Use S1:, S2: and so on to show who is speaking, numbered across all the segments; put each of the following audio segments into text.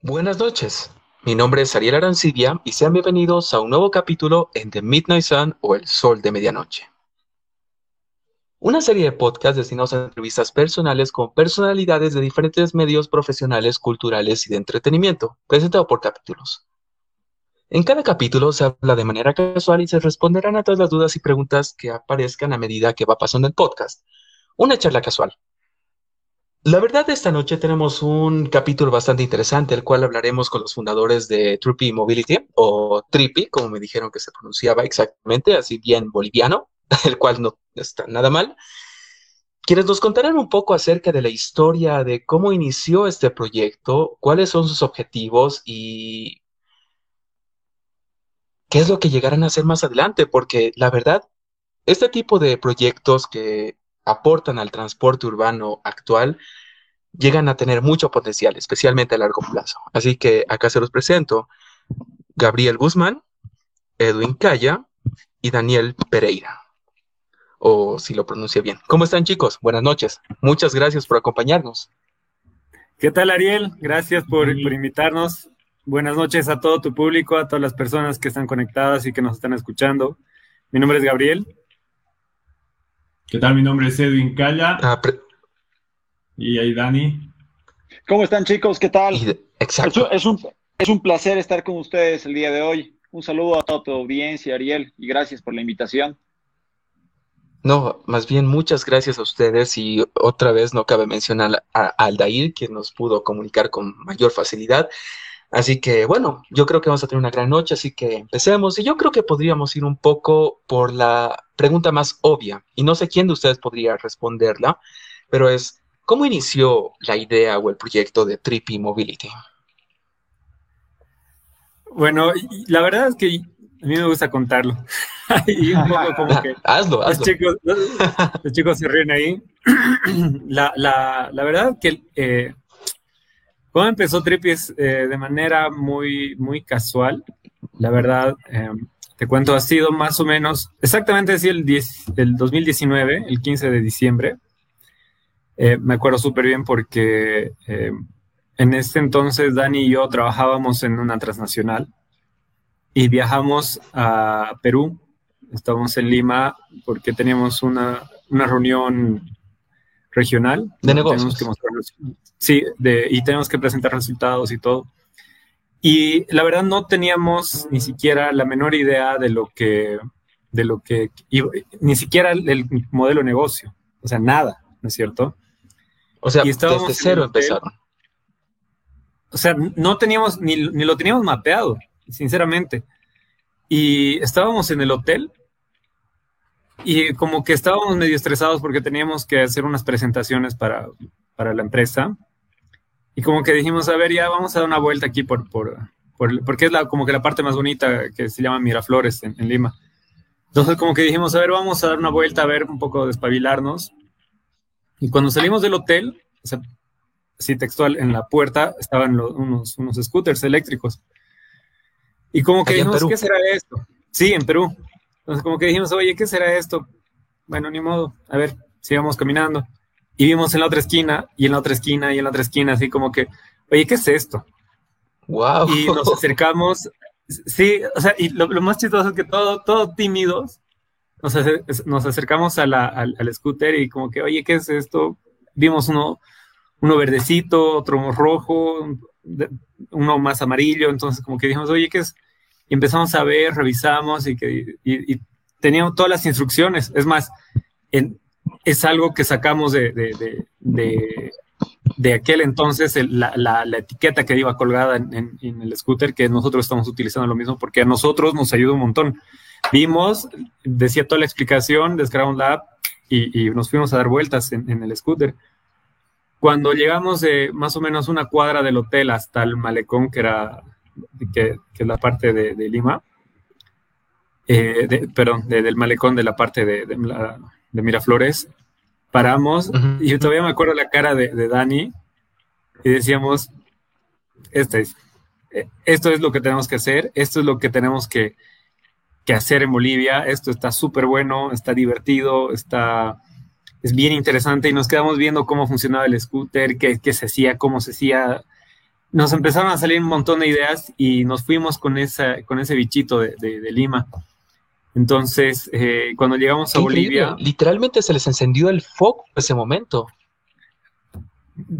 S1: Buenas noches. Mi nombre es Ariel Arancibia y sean bienvenidos a un nuevo capítulo en The Midnight Sun o El Sol de Medianoche. Una serie de podcasts destinados a entrevistas personales con personalidades de diferentes medios profesionales, culturales y de entretenimiento, presentado por capítulos. En cada capítulo se habla de manera casual y se responderán a todas las dudas y preguntas que aparezcan a medida que va pasando el podcast. Una charla casual, la verdad, esta noche tenemos un capítulo bastante interesante, el cual hablaremos con los fundadores de Trippy Mobility, o Trippy, como me dijeron que se pronunciaba exactamente, así bien boliviano, el cual no está nada mal, quienes nos contarán un poco acerca de la historia de cómo inició este proyecto, cuáles son sus objetivos y qué es lo que llegarán a hacer más adelante, porque la verdad, este tipo de proyectos que aportan al transporte urbano actual llegan a tener mucho potencial, especialmente a largo plazo. Así que acá se los presento. Gabriel Guzmán, Edwin Calla y Daniel Pereira. O si lo pronuncia bien. ¿Cómo están chicos? Buenas noches. Muchas gracias por acompañarnos.
S2: ¿Qué tal Ariel? Gracias por, por invitarnos. Buenas noches a todo tu público, a todas las personas que están conectadas y que nos están escuchando. Mi nombre es Gabriel
S3: ¿Qué tal? Mi nombre es Edwin Calla. Ah, y ahí Dani.
S4: ¿Cómo están chicos? ¿Qué tal? Exacto. Es, un, es un placer estar con ustedes el día de hoy. Un saludo a toda tu audiencia, Ariel, y gracias por la invitación.
S1: No, más bien muchas gracias a ustedes y otra vez no cabe mencionar a, a Aldair, quien nos pudo comunicar con mayor facilidad. Así que bueno, yo creo que vamos a tener una gran noche, así que empecemos. Y yo creo que podríamos ir un poco por la pregunta más obvia, y no sé quién de ustedes podría responderla, pero es, ¿cómo inició la idea o el proyecto de Trippy Mobility?
S2: Bueno, la verdad es que a mí me gusta contarlo. y un poco como que
S1: hazlo, hazlo.
S2: Los chicos, se ríen ahí. la, la, la verdad que eh, ¿Cómo empezó Trippies? Eh, de manera muy, muy casual. La verdad, em, te cuento, ha sido más o menos, exactamente así el, 10, el 2019, el 15 de diciembre. Eh, me acuerdo súper bien porque em, en este entonces Dani y yo trabajábamos en una transnacional y viajamos a Perú. Estábamos en Lima porque teníamos una, una reunión regional.
S1: De negocios.
S2: sí, de, y tenemos que presentar resultados y todo. Y la verdad no teníamos ni siquiera la menor idea de lo que, de lo que, ni siquiera el, modelo de negocio, o sea, nada, ¿no es cierto?
S1: O sea, desde cero empezaron.
S2: O sea, no teníamos, ni, ni lo teníamos mapeado, sinceramente. Y estábamos en el hotel y como que estábamos medio estresados porque teníamos que hacer unas presentaciones para, para la empresa. Y como que dijimos, a ver, ya vamos a dar una vuelta aquí por, por, por porque es la, como que la parte más bonita que se llama Miraflores en, en, Lima. Entonces como que dijimos, a ver, vamos a dar una vuelta, a ver, un poco despabilarnos. Y cuando salimos del hotel, o sea, así textual, en la puerta estaban unos, unos scooters eléctricos. Y como que dijimos, ¿qué será esto? Sí, en Perú. Entonces como que dijimos, oye, ¿qué será esto? Bueno, ni modo, a ver, sigamos caminando. Y vimos en la otra esquina, y en la otra esquina, y en la otra esquina, así como que, oye, ¿qué es esto?
S1: Wow.
S2: Y nos acercamos, sí, o sea, y lo, más chistoso es que todo, todo tímidos, nos, nos acercamos a la, al, scooter y como que, oye, ¿qué es esto? Vimos uno, uno verdecito, otro rojo, uno más amarillo, entonces como que dijimos, oye, ¿qué es? Y empezamos a ver, revisamos y, que, y, teníamos todas las instrucciones. Es más, es algo que sacamos de, de, de, de aquel entonces, la, la, la, etiqueta que iba colgada en, en, el scooter, que nosotros estamos utilizando lo mismo, porque a nosotros nos ayuda un montón. Vimos, decía toda la explicación, descargamos la app y, y nos fuimos a dar vueltas en, en el scooter. Cuando llegamos de más o menos una cuadra del hotel hasta el malecón, que era que, es la parte de, Lima, eh, perdón, del malecón de la parte de, de Miraflores, paramos y todavía me acuerdo la cara de, Dani y decíamos, este es, eh, esto es lo que tenemos que hacer, esto es lo que tenemos que, que hacer en Bolivia. Esto está súper bueno, está divertido, está, es bien interesante y nos quedamos viendo cómo funcionaba el scooter, qué, qué se hacía, cómo se hacía. Nos empezaron a salir un montón de ideas y nos fuimos con, esa, con ese bichito de, de, Lima. Entonces, eh, cuando llegamos a Bolivia...
S1: Literalmente se les encendió el foco en ese momento.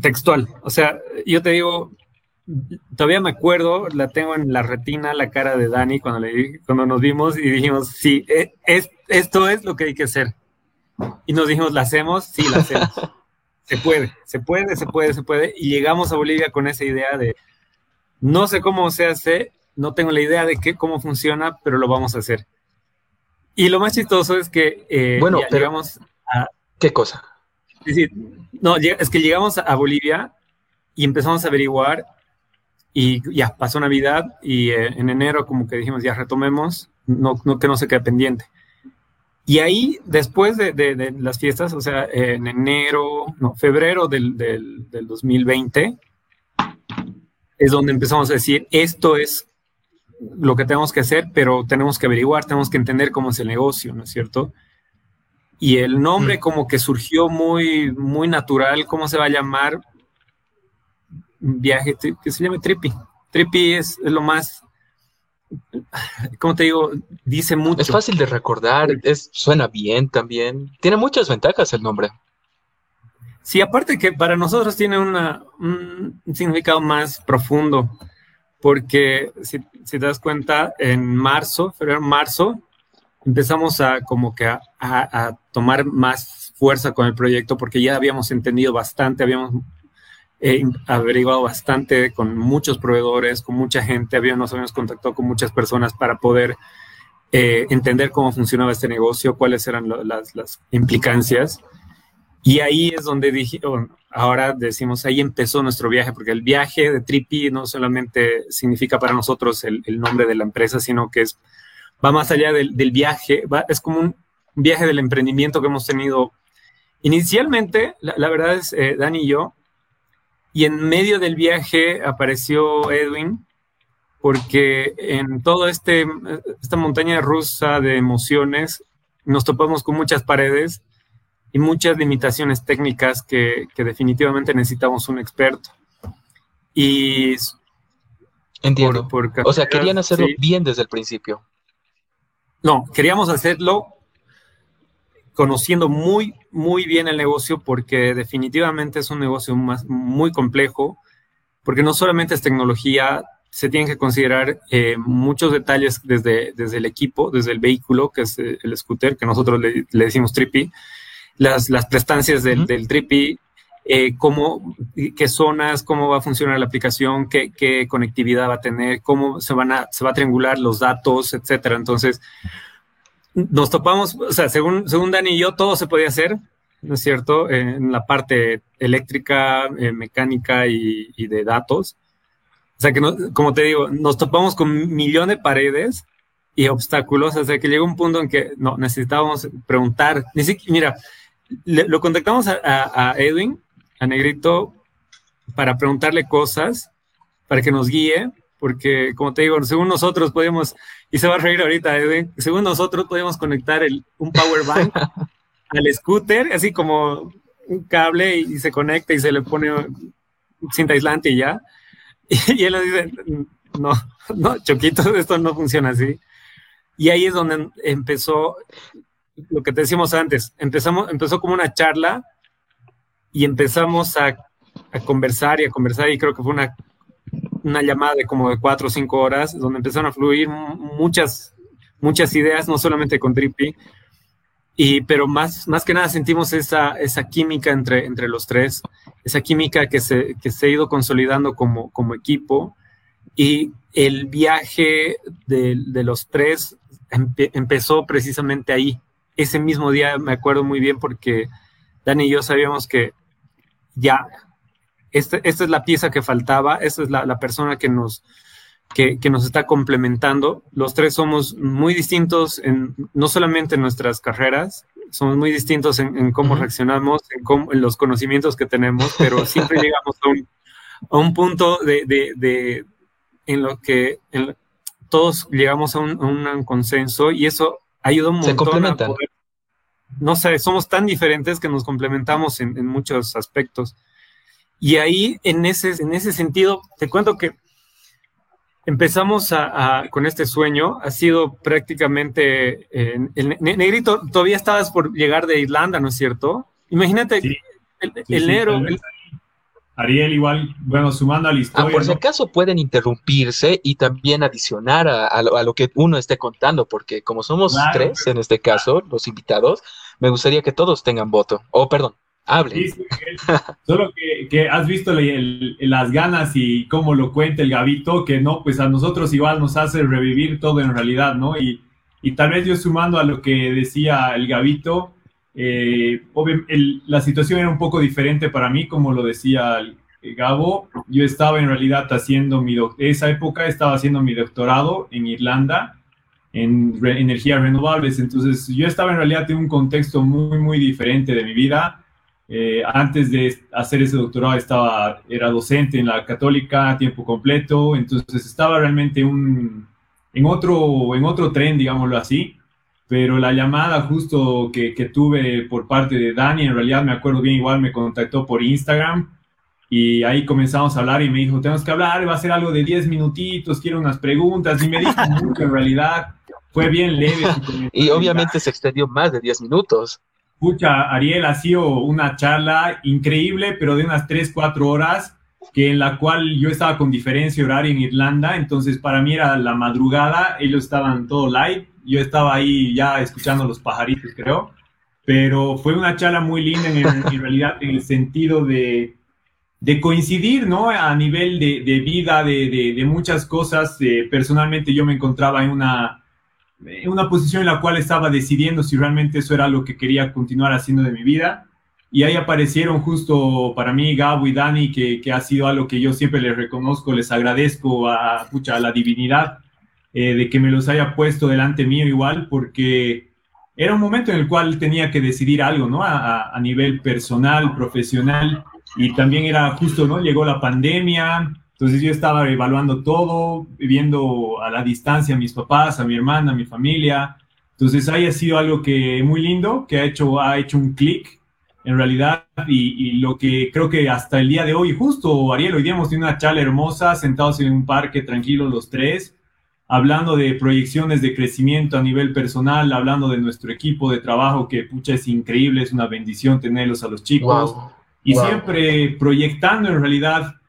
S2: Textual. O sea, yo te digo, todavía me acuerdo, la tengo en la retina, la cara de Dani cuando, le, cuando nos vimos y dijimos, sí, e, es, esto es lo que hay que hacer. Y nos dijimos, ¿la hacemos? Sí, la hacemos. se puede, se puede, se puede, se puede. Y llegamos a Bolivia con esa idea de, no sé cómo se hace, no tengo la idea de qué, cómo funciona, pero lo vamos a hacer. Y lo más chistoso es que
S1: eh, bueno, llegamos a... ¿Qué cosa?
S2: no, es que llegamos a Bolivia y empezamos a averiguar y ya pasó Navidad y eh, en enero como que dijimos ya retomemos, no, no, que no se quede pendiente. Y ahí, después de, de, las fiestas, o sea, en enero, no, febrero del, del, del, 2020, es donde empezamos a decir, esto es lo que tenemos que hacer, pero tenemos que averiguar, tenemos que entender cómo es el negocio, ¿no es cierto? Y el nombre mm. como que surgió muy, muy natural, ¿cómo se va a llamar? viaje que se llame Trippy. Trippy es, lo más, como te digo, dice mucho.
S1: Es fácil de recordar, es, suena bien también. Tiene muchas ventajas el nombre.
S2: Sí, aparte que para nosotros tiene una, un significado más profundo, porque si, te das cuenta, en marzo, febrero, marzo, empezamos a como que a, a, tomar más fuerza con el proyecto porque ya habíamos entendido bastante, habíamos he averiguado bastante con muchos proveedores, con mucha gente, había, nos habíamos contactado con muchas personas para poder eh, entender cómo funcionaba este negocio, cuáles eran las, las, implicancias. Y ahí es donde dije, ahora decimos, ahí empezó nuestro viaje, porque el viaje de Trippy no solamente significa para nosotros el, el nombre de la empresa, sino que es, va más allá del, del viaje, va, es como un viaje del emprendimiento que hemos tenido. Inicialmente, la, la verdad es, eh, Dani y yo, y en medio del viaje apareció Edwin, porque en toda este, esta montaña rusa de emociones nos topamos con muchas paredes y muchas limitaciones técnicas que, definitivamente necesitamos un experto. Y
S1: Entiendo. o sea, querían hacerlo bien desde el principio.
S2: No, queríamos hacerlo conociendo muy, muy bien el negocio porque definitivamente es un negocio más, muy complejo, porque no solamente es tecnología, se tienen que considerar eh, muchos detalles desde, desde el equipo, desde el vehículo, que es eh, el scooter, que nosotros le, decimos trippy, las, las prestancias del, del trippy, eh, cómo, qué zonas, cómo va a funcionar la aplicación, qué, qué, conectividad va a tener, cómo se van a, se va a triangular los datos, etcétera. Entonces, nos topamos, o sea, según, según Dani y yo, todo se podía hacer, ¿no es cierto? En la parte eléctrica, eh, mecánica y, de datos. O sea, que como te digo, nos topamos con millones de paredes y obstáculos, hasta que llegó un punto en que no, necesitábamos preguntar. Ni mira, lo contactamos a, a Edwin, a Negrito, para preguntarle cosas, para que nos guíe, porque como te digo, según nosotros podemos, y se va a reír ahorita, Edwin, según nosotros podemos conectar el, un power bank al scooter, así como un cable y, se conecta y se le pone cinta aislante y ya. Y, él nos dice, no, no, Choquito, esto no funciona así. Y ahí es donde empezó lo que te decimos antes, empezamos, empezó como una charla y empezamos a, a conversar y a conversar y creo que fue una una llamada de como de cuatro o cinco horas, donde empezaron a fluir muchas, muchas ideas, no solamente con Trippy, y, pero más, más que nada sentimos esa, esa química entre, entre los tres, esa química que se, que se ha ido consolidando como, como equipo, y el viaje de, de los tres empezó precisamente ahí. Ese mismo día me acuerdo muy bien porque Dani y yo sabíamos que ya este, esta es la pieza que faltaba, esta es la, persona que nos, que, nos está complementando. Los tres somos muy distintos, en, no solamente en nuestras carreras, somos muy distintos en, cómo reaccionamos, en, los conocimientos que tenemos, pero siempre llegamos a un, punto de, en lo que todos llegamos a un, consenso y eso ayuda un montón.
S1: Se complementan.
S2: no sé, somos tan diferentes que nos complementamos en, muchos aspectos. Y ahí, en ese, en ese sentido, te cuento que empezamos a, con este sueño, ha sido prácticamente, el, Negrito, todavía estabas por llegar de Irlanda, ¿no es cierto? Imagínate, el, enero...
S3: Ariel, igual, bueno, sumando a la historia.
S1: Ah, por si acaso pueden interrumpirse y también adicionar a, lo, que uno esté contando, porque como somos tres en este caso, los invitados, me gustaría que todos tengan voto. O, oh, perdón, hablen.
S3: solo que, has visto las ganas y cómo lo cuenta el Gavito, que no, pues a nosotros igual nos hace revivir todo en realidad, ¿no? Y, y tal vez yo sumando a lo que decía el Gavito, eh, la situación era un poco diferente para mí, como lo decía Gabo. Yo estaba en realidad haciendo mi, esa época estaba haciendo mi doctorado en Irlanda en energías renovables. Entonces yo estaba en realidad en un contexto muy, muy diferente de mi vida. Eh, antes de hacer ese doctorado estaba, era docente en la católica a tiempo completo, entonces estaba realmente un, en, otro, en otro tren, digámoslo así pero la llamada justo que, que, tuve por parte de Dani, en realidad me acuerdo bien, igual me contactó por Instagram y ahí comenzamos a hablar y me dijo, tenemos que hablar, va a ser algo de 10 minutitos, quiero unas preguntas y me dijo mucho, en realidad fue bien leve.
S1: y obviamente se extendió más de 10 minutos.
S3: Escucha, Ariel, ha sido una charla increíble, pero de unas 3, 4 horas, que en la cual yo estaba con diferencia horaria en Irlanda, entonces para mí era la madrugada, ellos estaban todo live yo estaba ahí ya escuchando los pajaritos, creo, pero fue una charla muy linda en, realidad en el sentido de, de, coincidir, ¿no? A nivel de, de vida, de, de, muchas cosas. Eh, personalmente yo me encontraba en una, en una posición en la cual estaba decidiendo si realmente eso era lo que quería continuar haciendo de mi vida. Y ahí aparecieron justo para mí Gabo y Dani, que, que ha sido algo que yo siempre les reconozco, les agradezco a, a la divinidad eh, de que me los haya puesto delante mío igual, porque era un momento en el cual tenía que decidir algo, ¿no? A, nivel personal, profesional, y también era justo, ¿no? Llegó la pandemia, entonces yo estaba evaluando todo, viendo a la distancia a mis papás, a mi hermana, a mi familia. Entonces ahí ha sido algo que muy lindo, que ha hecho, ha hecho un clic en realidad y, y, lo que creo que hasta el día de hoy, justo Ariel, hoy día hemos tenido una charla hermosa, sentados en un parque tranquilos los tres, hablando de proyecciones de crecimiento a nivel personal, hablando de nuestro equipo de trabajo, que pucha es increíble, es una bendición tenerlos a los chicos, y siempre proyectando en realidad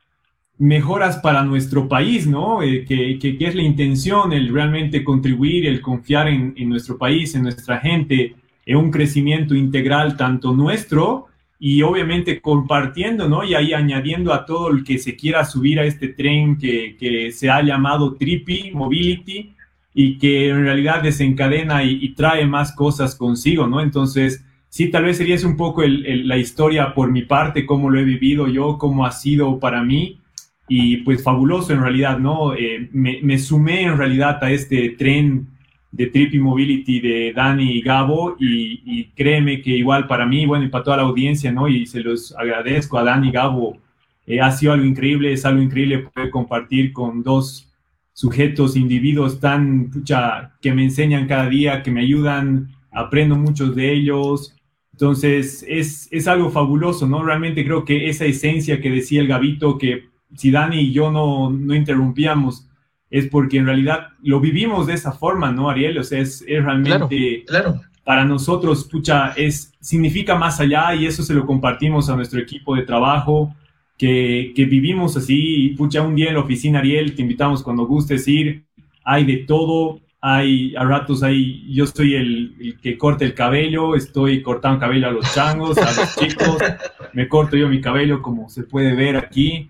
S3: mejoras para nuestro país, ¿no? Eh, que, que, es la intención, el realmente contribuir, el confiar en, en nuestro país, en nuestra gente, en un crecimiento integral tanto nuestro, y obviamente compartiendo, ¿no? Y ahí añadiendo a todo el que se quiera subir a este tren que, que se ha llamado Trippy Mobility y que en realidad desencadena y, trae más cosas consigo, ¿no? Entonces, sí, tal vez sería un poco la historia por mi parte, cómo lo he vivido yo, cómo ha sido para mí. Y pues fabuloso en realidad, ¿no? Eh, me, me, sumé en realidad a este tren de Trippy Mobility de Dani y Gabo y, créeme que igual para mí, bueno, y para toda la audiencia, ¿no? Y se los agradezco a Dani y Gabo, eh, ha sido algo increíble, es algo increíble poder compartir con dos sujetos, individuos tan, pucha, que me enseñan cada día, que me ayudan, aprendo muchos de ellos. Entonces, es, es algo fabuloso, ¿no? Realmente creo que esa esencia que decía el Gabito, que si Dani y yo no, no interrumpíamos, es porque en realidad lo vivimos de esa forma, ¿no, Ariel? O sea, es, realmente
S1: claro,
S3: para nosotros, pucha, es, significa más allá y eso se lo compartimos a nuestro equipo de trabajo, que, que vivimos así, pucha, un día en la oficina, Ariel, te invitamos cuando gustes ir, hay de todo, hay a ratos hay, yo soy el, el, que corta el cabello, estoy cortando cabello a los changos, a los chicos, me corto yo mi cabello como se puede ver aquí,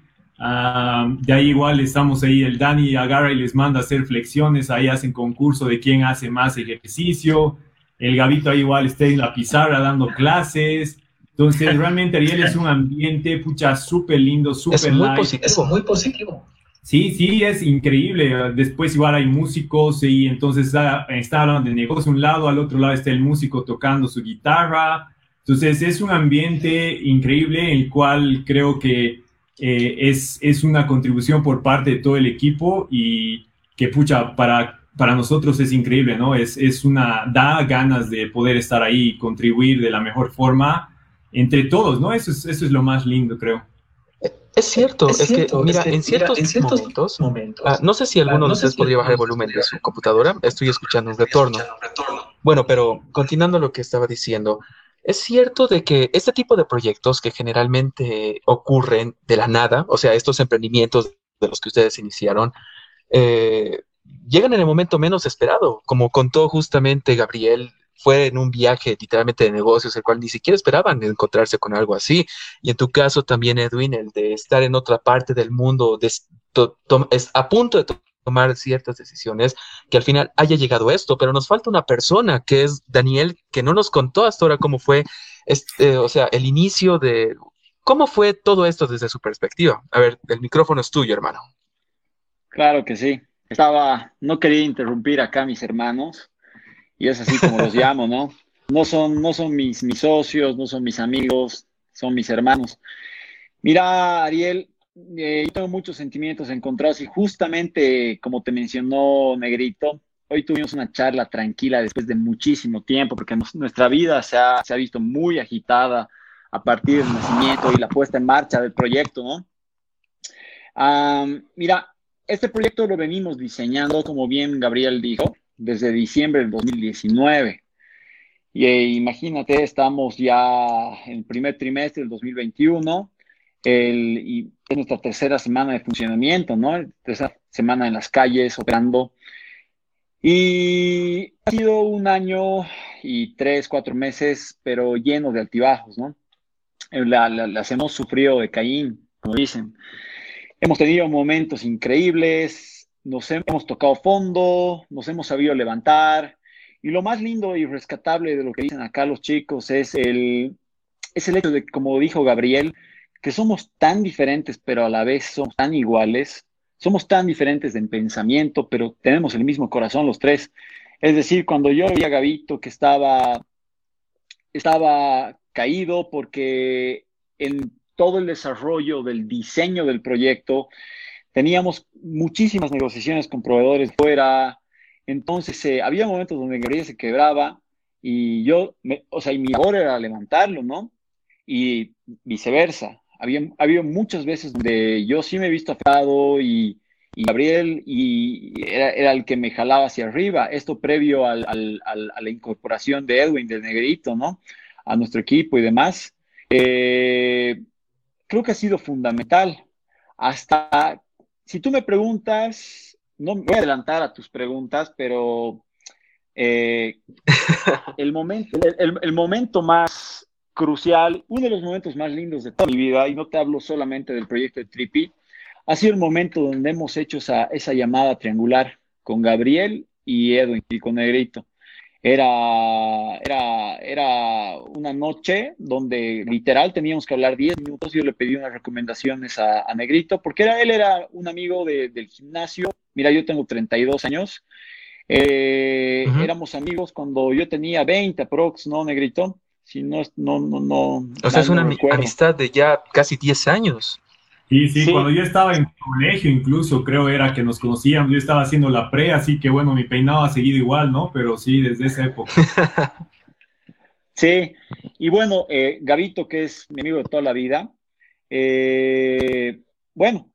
S3: de ahí igual estamos ahí, el Dani agarra y les manda a hacer flexiones, ahí hacen concurso de quién hace más ejercicio, el Gabito ahí igual está en la pizarra dando clases, entonces realmente Ariel es un ambiente, pucha, súper lindo, súper
S1: muy positivo, muy positivo.
S3: Sí, sí, es increíble. Después igual hay músicos y entonces está, está hablando de negocio un lado, al otro lado está el músico tocando su guitarra. Entonces es un ambiente increíble, el cual creo que eh, es, es una contribución por parte de todo el equipo y, que pucha, para, para nosotros es increíble, ¿no? Es, es una, da ganas de poder estar ahí y contribuir de la mejor forma entre todos, ¿no? Eso es, eso es lo más lindo, creo.
S1: Es cierto, es, que, mira, en ciertos, momentos, ah, no sé si alguno de ustedes podría bajar el volumen de su computadora, estoy escuchando un retorno. Bueno, pero continuando lo que estaba diciendo, es cierto de que este tipo de proyectos que generalmente ocurren de la nada, o sea, estos emprendimientos de los que ustedes iniciaron, eh, llegan en el momento menos esperado, como contó justamente Gabriel fue en un viaje literalmente de negocios, el cual ni siquiera esperaban encontrarse con algo así. Y en tu caso también, Edwin, el de estar en otra parte del mundo, es a punto de tomar ciertas decisiones, que al final haya llegado esto, pero nos falta una persona que es Daniel, que no nos contó hasta ahora cómo fue, este, o sea, el inicio de, cómo fue todo esto desde su perspectiva. A ver, el micrófono es tuyo, hermano.
S4: Claro que sí. Estaba, no quería interrumpir acá a mis hermanos, y es así como los llamo, ¿no? No son, no son mis, mis socios, no son mis amigos, son mis hermanos. Mira, Ariel, eh, yo tengo muchos sentimientos encontrados y justamente como te mencionó Negrito, hoy tuvimos una charla tranquila después de muchísimo tiempo, porque nuestra vida se ha, se ha visto muy agitada a partir del nacimiento y la puesta en marcha del proyecto, ¿no? mira, este proyecto lo venimos diseñando, como bien Gabriel dijo, desde diciembre del 2019. Y eh, imagínate, estamos ya en el primer trimestre del 2021 el, y es nuestra tercera semana de funcionamiento, ¿no? Tercera semana en las calles operando. Y ha sido un año y tres, cuatro meses, pero lleno de altibajos, ¿no? las hemos sufrido de Caín, como dicen. Hemos tenido momentos increíbles, nos hemos tocado fondo, nos hemos sabido levantar. Y lo más lindo y rescatable de lo que dicen acá los chicos es el, es el hecho de, como dijo Gabriel, que somos tan diferentes, pero a la vez somos tan iguales. Somos tan diferentes en pensamiento, pero tenemos el mismo corazón los tres. Es decir, cuando yo vi a Gabito que estaba, estaba caído porque en todo el desarrollo del diseño del proyecto, Teníamos muchísimas negociaciones con proveedores fuera. Entonces, eh, había momentos donde Gabriel se quebraba y yo, o sea, y mi labor era levantarlo, ¿no? Y viceversa. Había, había muchas veces donde yo sí me he visto afectado y, Gabriel y era, el que me jalaba hacia arriba. Esto previo al, a la incorporación de Edwin, del Negrito, ¿no? A nuestro equipo y demás. Eh, creo que ha sido fundamental hasta si tú me preguntas, no me voy a adelantar a tus preguntas, pero eh, el, momento, el, momento más crucial, uno de los momentos más lindos de toda mi vida, y no te hablo solamente del proyecto de Tripi, ha sido el momento donde hemos hecho esa, esa llamada triangular con Gabriel y Edwin y con Negrito. Era, era, era una noche donde literal teníamos que hablar 10 minutos. Yo le pedí unas recomendaciones a, Negrito, porque era, él era un amigo del gimnasio. Mira, yo tengo 32 años. Eh, éramos amigos cuando yo tenía 20 aprox, ¿no, Negrito? Si no, no, no, no.
S1: O sea, es una amistad de ya casi 10 años.
S3: Sí, sí, cuando yo estaba en colegio incluso creo era que nos conocíamos, yo estaba haciendo la pre, así que bueno, mi peinado ha seguido igual, ¿no? Pero sí, desde esa época.
S4: sí, y bueno, eh, Gabito, que es mi amigo de toda la vida, eh, bueno,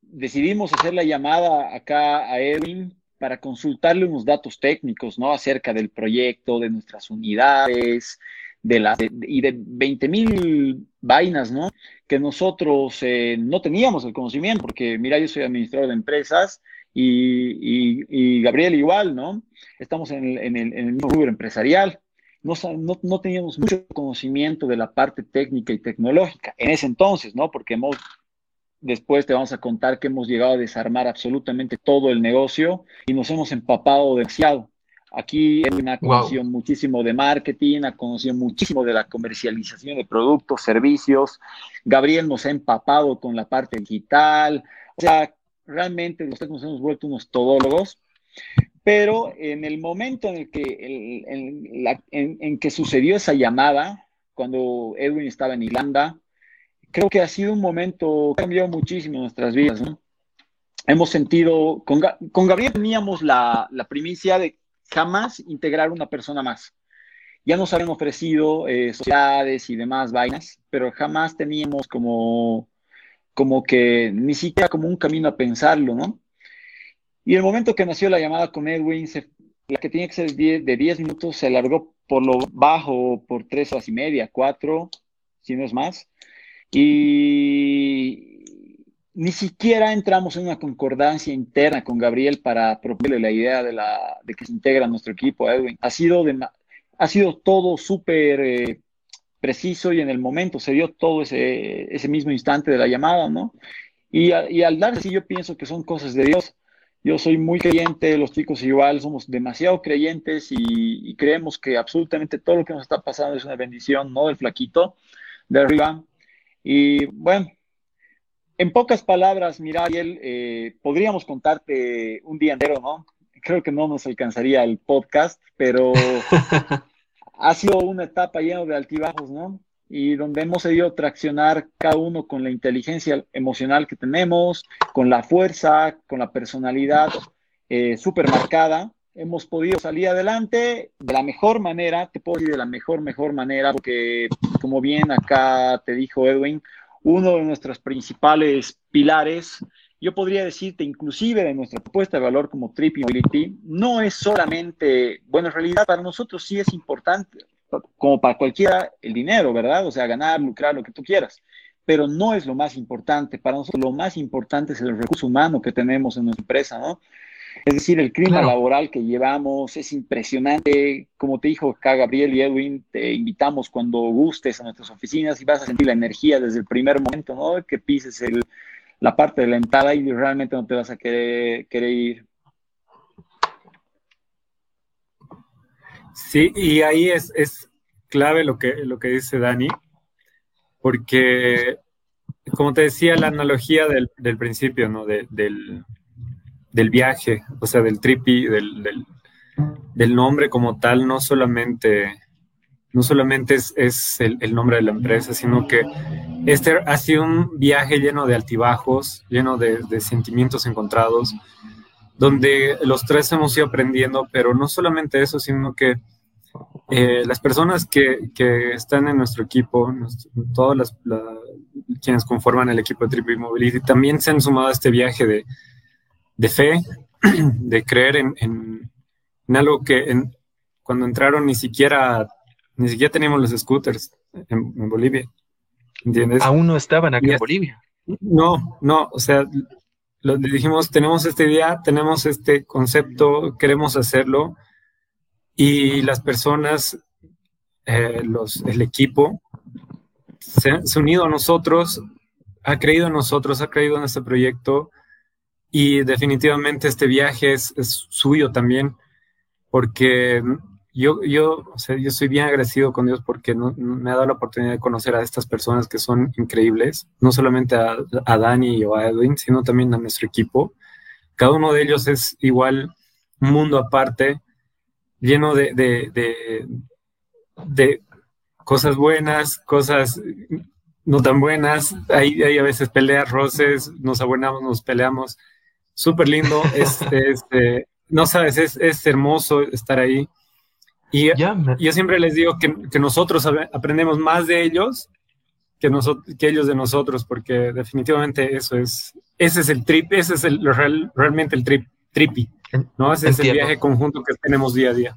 S4: decidimos hacer la llamada acá a Edwin para consultarle unos datos técnicos, ¿no? Acerca del proyecto, de nuestras unidades, de las y de 20 mil vainas, ¿no? Que nosotros eh, no teníamos el conocimiento, porque mira, yo soy administrador de empresas y, Gabriel igual, ¿no? Estamos en el, en el, mismo rubro empresarial. No, no, no, teníamos mucho conocimiento de la parte técnica y tecnológica en ese entonces, ¿no? Porque hemos, después te vamos a contar que hemos llegado a desarmar absolutamente todo el negocio y nos hemos empapado demasiado. Aquí Edwin ha conocido muchísimo de marketing, ha conocido muchísimo de la comercialización de productos, servicios. Gabriel nos ha empapado con la parte digital. O sea, realmente los nos hemos vuelto unos todólogos. Pero en el momento en el que, en, que sucedió esa llamada, cuando Edwin estaba en Irlanda, creo que ha sido un momento, cambió muchísimo nuestras vidas, ¿no? hemos sentido, con, con Gabriel teníamos la, la, primicia de jamás integrar una persona más. Ya nos habían ofrecido eh, sociedades y demás vainas, pero jamás teníamos como, como que ni siquiera como un camino a pensarlo, ¿no? Y el momento que nació la llamada con Edwin, la que tenía que ser de 10 minutos, se alargó por lo bajo por 3 horas y media, 4, si no es más. Y ni siquiera entramos en una concordancia interna con Gabriel para proponerle la idea de, la, de que se integra a nuestro equipo, Edwin. Ha sido, ha sido todo súper eh, preciso y en el momento se dio todo ese, ese mismo instante de la llamada, ¿no? Y, y al darse, yo pienso que son cosas de Dios. Yo soy muy creyente, los chicos igual, somos demasiado creyentes y, creemos que absolutamente todo lo que nos está pasando es una bendición, ¿no? Del flaquito de arriba. Y bueno, en pocas palabras, mira, Ariel, eh, podríamos contarte un día entero, ¿no? Creo que no nos alcanzaría el podcast, pero ha sido una etapa llena de altibajos, ¿no? y donde hemos seguido traccionar cada uno con la inteligencia emocional que tenemos, con la fuerza, con la personalidad eh, súper marcada, hemos podido salir adelante de la mejor manera, te puedo decir de la mejor, mejor manera, porque como bien acá te dijo Edwin, uno de nuestros principales pilares, yo podría decirte inclusive de nuestra propuesta de valor como Trip Mobility, no es solamente, bueno, en realidad para nosotros sí es importante, como para cualquiera, el dinero, ¿verdad? O sea, ganar, lucrar, lo que tú quieras. Pero no es lo más importante. Para nosotros lo más importante es el recurso humano que tenemos en nuestra empresa, ¿no? Es decir, el clima laboral que llevamos es impresionante. Como te dijo acá Gabriel y Edwin, te invitamos cuando gustes a nuestras oficinas y vas a sentir la energía desde el primer momento, ¿no? Que pises el, la parte de la entrada y realmente no te vas a querer, querer ir.
S2: Sí, y ahí es, es clave lo que, lo que dice Dani, porque, como te decía, la analogía del, del principio, ¿no? del, del, viaje, o sea, del tripi, del, del, nombre como tal, no solamente, no solamente es, es el, nombre de la empresa, sino que este ha sido un viaje lleno de altibajos, lleno de, de sentimientos encontrados, donde los tres hemos ido aprendiendo, pero no solamente eso, sino que eh, las personas que, que, están en nuestro equipo, todas las, quienes conforman el equipo de Triple Mobility, también se han sumado a este viaje de, de fe, de creer en, en, algo que cuando entraron ni siquiera, ni siquiera teníamos los scooters en, Bolivia. ¿Entiendes?
S1: Aún no estaban aquí en Bolivia.
S2: No, no, o sea, lo, dijimos, tenemos esta idea, tenemos este concepto, queremos hacerlo y las personas, eh, los, el equipo, se, ha unido a nosotros, ha creído en nosotros, ha creído en este proyecto y definitivamente este viaje es, suyo también, porque yo, yo, o sea, yo soy bien agradecido con Dios porque me ha dado la oportunidad de conocer a estas personas que son increíbles, no solamente a, Dani o a Edwin, sino también a nuestro equipo. Cada uno de ellos es igual un mundo aparte, lleno de, de, de, cosas buenas, cosas no tan buenas. Hay, hay a veces peleas, roces, nos abonamos, nos peleamos. Súper lindo. este, este, no sabes, es, es hermoso estar ahí. Y yo siempre les digo que, que, nosotros aprendemos más de ellos que, nosotros, que ellos de nosotros, porque definitivamente eso es, ese es el trip, ese es el, real, realmente el trip, trippy, ¿no? Ese es el viaje conjunto que tenemos día a día.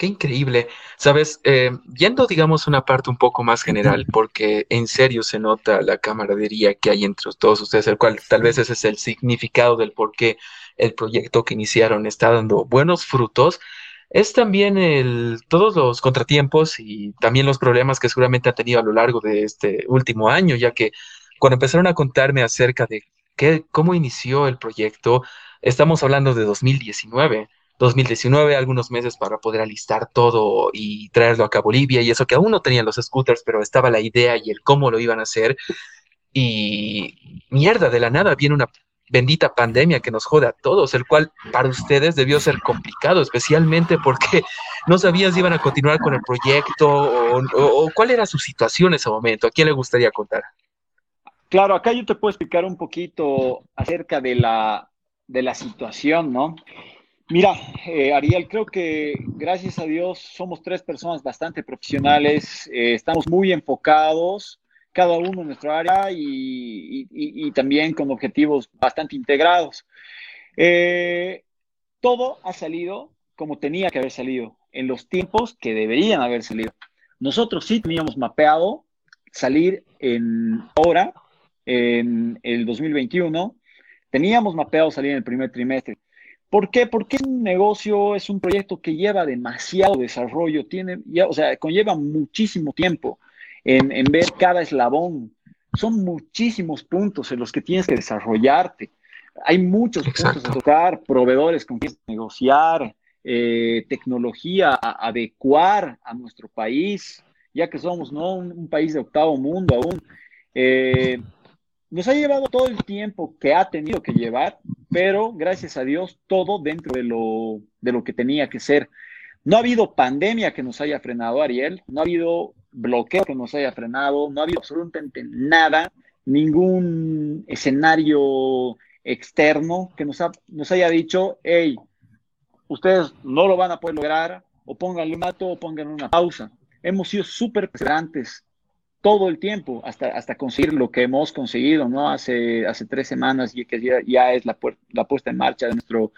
S1: Qué increíble. Sabes, eh, yendo, digamos, una parte un poco más general, porque en serio se nota la camaradería que hay entre todos ustedes, el cual tal vez ese es el significado del por qué el proyecto que iniciaron está dando buenos frutos es también el, todos los contratiempos y también los problemas que seguramente han tenido a lo largo de este último año, ya que cuando empezaron a contarme acerca de qué, cómo inició el proyecto, estamos hablando de 2019. 2019, algunos meses para poder alistar todo y traerlo acá a Bolivia y eso que aún no tenían los scooters, pero estaba la idea y el cómo lo iban a hacer. Y mierda, de la nada viene una bendita pandemia que nos jode a todos, el cual para ustedes debió ser complicado, especialmente porque no sabían si iban a continuar con el proyecto o, cuál era su situación en ese momento. ¿A quién le gustaría contar?
S4: Claro, acá yo te puedo explicar un poquito acerca de la, de la situación, ¿no? Mira, eh, Ariel, creo que gracias a Dios somos tres personas bastante profesionales, eh, estamos muy enfocados, cada uno en nuestra área y, también con objetivos bastante integrados. Eh, todo ha salido como tenía que haber salido, en los tiempos que deberían haber salido. Nosotros sí teníamos mapeado salir en hora, en el 2021, teníamos mapeado salir en el primer trimestre ¿Por qué? Porque es un negocio, es un proyecto que lleva demasiado desarrollo, tiene, ya, o sea, conlleva muchísimo tiempo en, en, ver cada eslabón. Son muchísimos puntos en los que tienes que desarrollarte. Hay muchos puntos a tocar, proveedores con quienes negociar, eh, tecnología a adecuar a nuestro país, ya que somos ¿no? un, un país de octavo mundo aún. Eh, nos ha llevado todo el tiempo que ha tenido que llevar, pero gracias a Dios todo dentro de lo, de lo que tenía que ser. No ha habido pandemia que nos haya frenado, Ariel, no ha habido bloqueo que nos haya frenado, no ha habido absolutamente nada, ningún escenario externo que nos, nos haya dicho, hey, ustedes no lo van a poder lograr, o pónganle un mato o pónganle una pausa. Hemos sido súper perseverantes, todo el tiempo hasta, hasta conseguir lo que hemos conseguido, ¿no? Hace, hace tres semanas y que ya, es la, la, puesta en marcha de nuestro,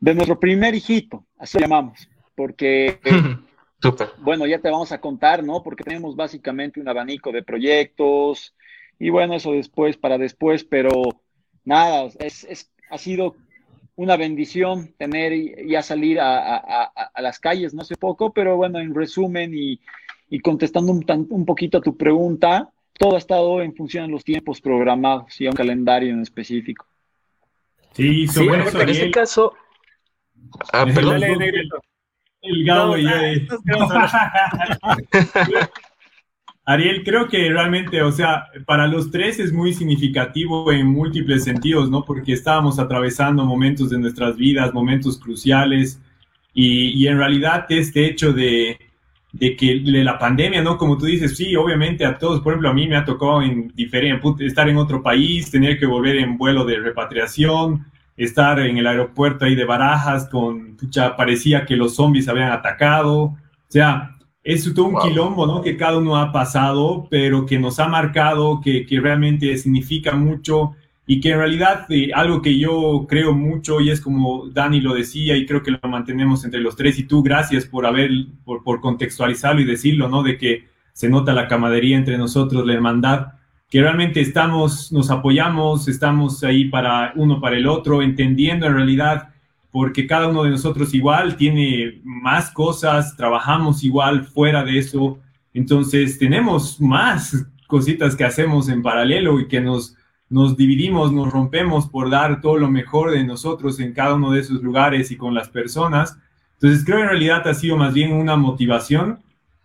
S4: de nuestro primer hijito, así lo llamamos, porque, bueno, ya te vamos a contar, ¿no? Porque tenemos básicamente un abanico de proyectos y bueno, eso después, para después, pero nada, es, es ha sido una bendición tener y, ya salir a, a, a, las calles, no sé poco, pero bueno, en resumen y y contestando un, un poquito a tu pregunta, todo ha estado en función de los tiempos programados y a un calendario en específico.
S1: Sí, sobre eso, en este caso. Ah, perdón.
S3: El Gabo y yo. Ariel, creo que realmente, o sea, para los tres es muy significativo en múltiples sentidos, ¿no? Porque estábamos atravesando momentos de nuestras vidas, momentos cruciales, y, y en realidad este hecho de, de que de la pandemia, ¿no? Como tú dices, sí, obviamente a todos, por ejemplo, a mí me ha tocado en diferente, estar en otro país, tener que volver en vuelo de repatriación, estar en el aeropuerto ahí de Barajas con, pucha, parecía que los zombies habían atacado, o sea, es todo un quilombo, ¿no? Que cada uno ha pasado, pero que nos ha marcado, que, que realmente significa mucho y que en realidad eh, algo que yo creo mucho y es como Dani lo decía y creo que lo mantenemos entre los tres y tú, gracias por haber, por, por contextualizarlo y decirlo, ¿no? De que se nota la camadería entre nosotros, la hermandad, que realmente estamos, nos apoyamos, estamos ahí para uno para el otro, entendiendo en realidad, porque cada uno de nosotros igual tiene más cosas, trabajamos igual fuera de eso, entonces tenemos más cositas que hacemos en paralelo y que nos nos dividimos, nos rompemos por dar todo lo mejor de nosotros en cada uno de esos lugares y con las personas. Entonces creo en realidad ha sido más bien una motivación.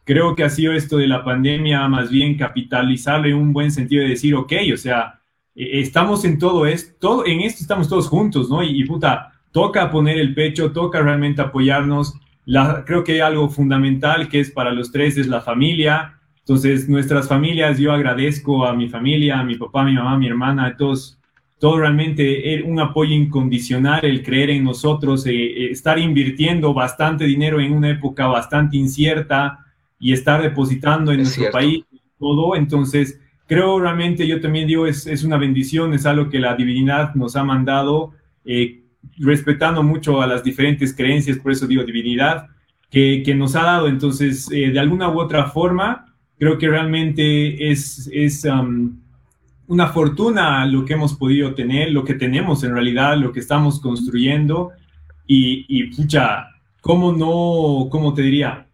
S3: Creo que ha sido esto de la pandemia más bien capitalizarle en un buen sentido de decir, ok, o sea, e-, estamos en todo esto, en esto estamos todos juntos, ¿no? Y, puta, toca poner el pecho, toca realmente apoyarnos. La, creo que hay algo fundamental que es para los tres, es la familia entonces, nuestras familias, yo agradezco a mi familia, a mi papá, a mi mamá, a mi hermana, a todos, todo realmente un apoyo incondicional, el creer en nosotros, eh, eh, estar invirtiendo bastante dinero en una época bastante incierta y estar depositando en nuestro país todo. Entonces, creo realmente, yo también digo, es, es, una bendición, es algo que la divinidad nos ha mandado, eh, respetando mucho a las diferentes creencias, por eso digo divinidad, que, que nos ha dado. Entonces, de alguna u otra forma, creo que realmente es, es um, una fortuna lo que hemos podido tener, lo que tenemos en realidad, lo que estamos construyendo y, y pucha, ¿cómo no, cómo te diría?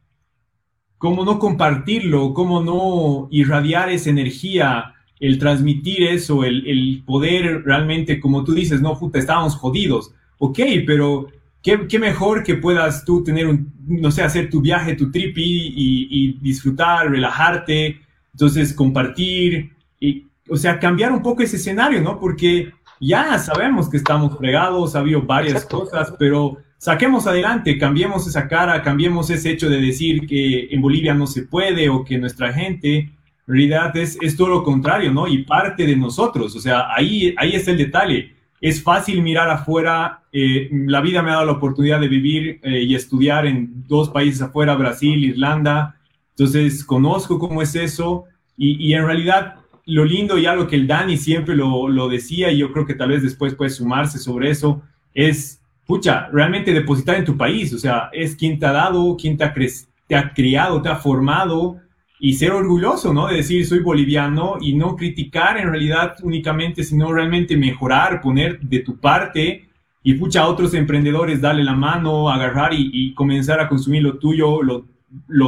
S3: ¿Cómo no compartirlo? ¿Cómo no irradiar esa energía? El transmitir eso, el, el poder realmente, como tú dices, no, puta, estábamos jodidos. Ok, pero ¿Qué, mejor que puedas tú tener un, no sé, hacer tu viaje, tu trip y, disfrutar, relajarte, entonces compartir, y, o sea, cambiar un poco ese escenario, ¿no? Porque ya sabemos que estamos fregados, ha habido varias cosas, pero saquemos adelante, cambiemos esa cara, cambiemos ese hecho de decir que en Bolivia no se puede o que nuestra gente en realidad es, es todo lo contrario, ¿no? Y parte de nosotros, o sea, ahí, ahí está el detalle. Es fácil mirar afuera, eh, la vida me ha dado la oportunidad de vivir eh, y estudiar en dos países afuera, Brasil, Irlanda, entonces conozco cómo es eso y, en realidad lo lindo y algo que el Dani siempre lo, decía, y yo creo que tal vez después puede sumarse sobre eso, es, pucha, realmente depositar en tu país, o sea, es quien te ha dado, quien te ha criado, te ha formado, y ser orgulloso, ¿no? De decir, soy boliviano y no criticar en realidad únicamente, sino realmente mejorar, poner de tu parte y pucha a otros emprendedores, darle la mano, agarrar y, comenzar a consumir lo tuyo, lo,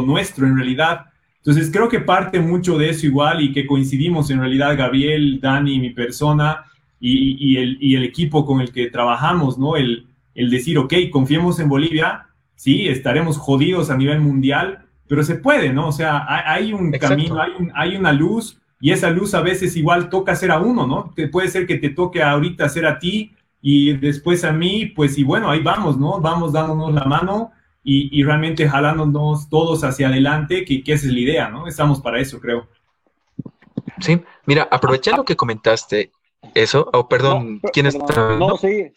S3: nuestro en realidad entonces creo que parte mucho de eso igual y que coincidimos en realidad Gabriel, Dani, mi persona y, y, el, y el, equipo con el que trabajamos, ¿no? El, el decir, ok, confiemos en Bolivia, sí, estaremos jodidos a nivel mundial, pero se puede, ¿no? O sea, hay, hay un Exacto. camino, hay, un, hay una luz y esa luz a veces igual toca hacer a uno, ¿no? Que puede ser que te toque ahorita hacer a ti y después a mí, pues y bueno, ahí vamos, ¿no? Vamos dándonos la mano y, y, realmente jalándonos todos hacia adelante, que, que esa es la idea, ¿no? Estamos para eso, creo.
S1: Sí, mira, aprovechando que comentaste eso, o oh, perdón, no, ¿quién está?
S4: No, seguí,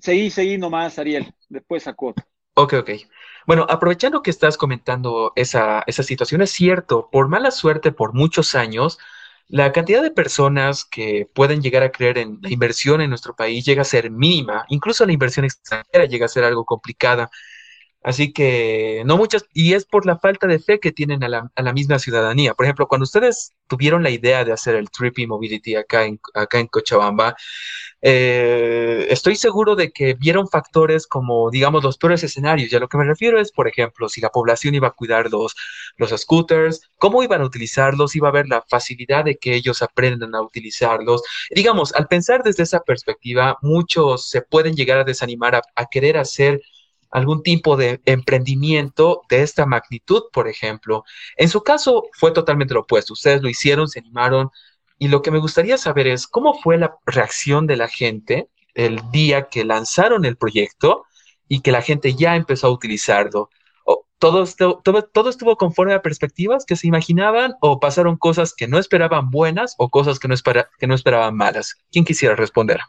S4: seguí, seguí nomás, Ariel, después sacó.
S1: Ok, ok. Bueno, aprovechando que estás comentando esa, esa situación, es cierto, por mala suerte, por muchos años, la cantidad de personas que pueden llegar a creer en la inversión en nuestro país llega a ser mínima, incluso la inversión extranjera llega a ser algo complicada. Así que no muchas, y es por la falta de fe que tienen a la, a la, misma ciudadanía. Por ejemplo, cuando ustedes tuvieron la idea de hacer el Trippy Mobility acá en, acá en Cochabamba, eh, estoy seguro de que vieron factores como, digamos, los peores escenarios. Y a lo que me refiero es, por ejemplo, si la población iba a cuidar los, los scooters, cómo iban a utilizarlos, iba a haber la facilidad de que ellos aprendan a utilizarlos. Digamos, al pensar desde esa perspectiva, muchos se pueden llegar a desanimar a, a querer hacer algún tipo de emprendimiento de esta magnitud, por ejemplo. En su caso fue totalmente lo opuesto. Ustedes lo hicieron, se animaron. Y lo que me gustaría saber es cómo fue la reacción de la gente el día que lanzaron el proyecto y que la gente ya empezó a utilizarlo. ¿Todo, esto, todo, todo estuvo conforme a perspectivas que se imaginaban o pasaron cosas que no esperaban buenas o cosas que no esperaban malas? ¿Quién quisiera responder?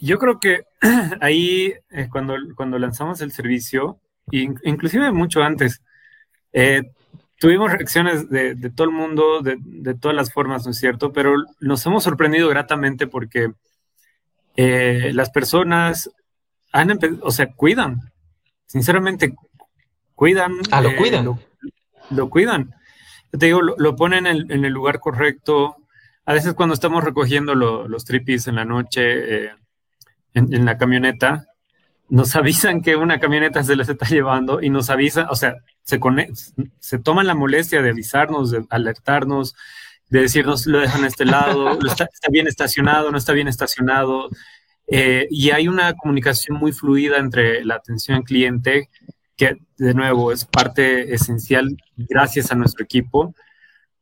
S2: Yo creo que ahí, eh, cuando, cuando lanzamos el servicio, inclusive mucho antes, eh, tuvimos reacciones de, de, todo el mundo, de, de, todas las formas, ¿no es cierto? Pero nos hemos sorprendido gratamente porque eh, las personas han o sea, cuidan, sinceramente, cuidan.
S1: Ah, lo cuidan.
S2: Lo, lo, cuidan. Yo te digo, lo, lo ponen en, en, el lugar correcto. A veces cuando estamos recogiendo lo, los tripis en la noche, eh, en, en, la camioneta, nos avisan que una camioneta se les está llevando y nos avisan, o sea, se, se toman la molestia de avisarnos, de alertarnos, de decirnos lo dejan a este lado, está, está, bien estacionado, no está bien estacionado. Eh, y hay una comunicación muy fluida entre la atención al cliente, que de nuevo es parte esencial gracias a nuestro equipo,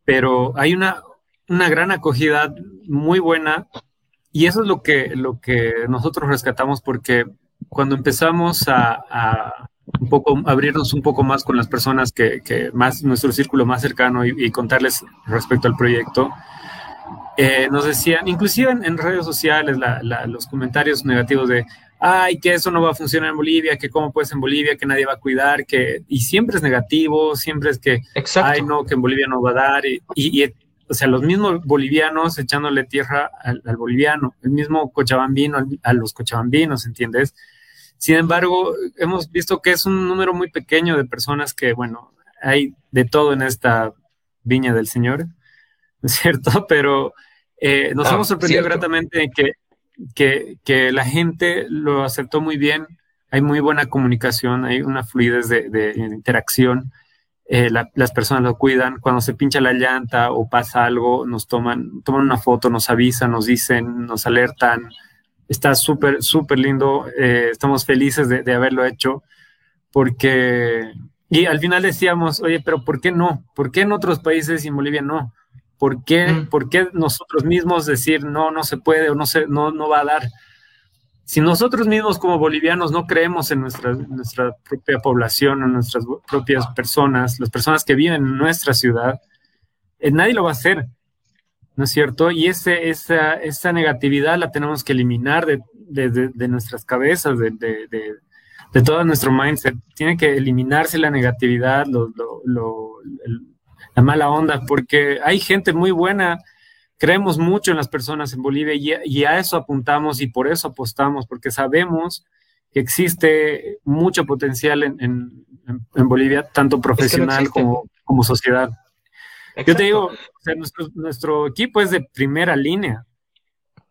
S2: pero hay una, una gran acogida muy buena y eso es lo que, lo que nosotros rescatamos porque cuando empezamos a, a un poco abrirnos un poco más con las personas que, que más nuestro círculo más cercano y, y contarles respecto al proyecto, eh, nos decían, inclusive en, en redes sociales, la, la, los comentarios negativos de, ay, que eso no va a funcionar en Bolivia, que cómo puedes en Bolivia, que nadie va a cuidar, que, y siempre es negativo, siempre es que,
S1: Exacto.
S2: ay, no, que en Bolivia no va a dar, y, y, y o sea, los mismos bolivianos echándole tierra al, al boliviano, el mismo cochabambino al, a los cochabambinos, ¿entiendes? Sin embargo, hemos visto que es un número muy pequeño de personas que, bueno, hay de todo en esta viña del Señor, ¿no es cierto? Pero eh, nos ah, hemos sorprendido cierto. gratamente que, que, que, la gente lo aceptó muy bien, hay muy buena comunicación, hay una fluidez de, de interacción eh, la, las personas lo cuidan, cuando se pincha la llanta o pasa algo, nos toman, toman una foto, nos avisan, nos dicen, nos alertan. Está súper, súper lindo. Eh, estamos felices de, de, haberlo hecho porque, y al final decíamos, oye, pero ¿por qué no? ¿Por qué en otros países y en Bolivia no? ¿Por qué, mm. ¿por qué nosotros mismos decir no, no se puede o no, se, no, no va a dar? Si nosotros mismos como bolivianos no creemos en nuestra, nuestra propia población, en nuestras propias personas, las personas que viven en nuestra ciudad, eh, nadie lo va a hacer, ¿no es cierto? Y ese, esa, esa negatividad la tenemos que eliminar de, de, nuestras cabezas, de, de, todo nuestro mindset. Tiene que eliminarse la negatividad, la mala onda, porque hay gente muy buena creemos mucho en las personas en Bolivia y, a eso apuntamos y por eso apostamos, porque sabemos que existe mucho potencial en, Bolivia, tanto profesional como, como, sociedad. Yo te digo, nuestro, equipo es de primera línea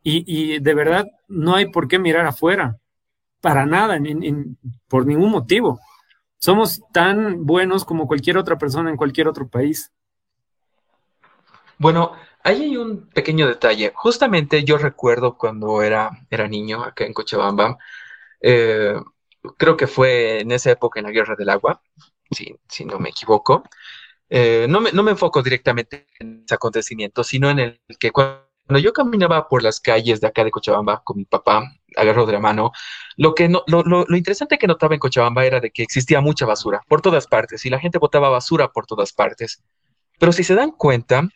S2: y, de verdad no hay por qué mirar afuera, para nada, por ningún motivo. Somos tan buenos como cualquier otra persona en cualquier otro país.
S1: Bueno, Ahí hay un pequeño detalle. Justamente yo recuerdo cuando era, era niño acá en Cochabamba, eh, creo que fue en esa época en la Guerra del Agua, si, no me equivoco. Eh, no, me, no me enfoco directamente en ese acontecimiento, sino en el que cuando yo caminaba por las calles de acá de Cochabamba con mi papá, agarró de la mano, lo, que no, lo, lo, interesante que notaba en Cochabamba era de que existía mucha basura por todas partes y la gente botaba basura por todas partes. Pero si se dan cuenta,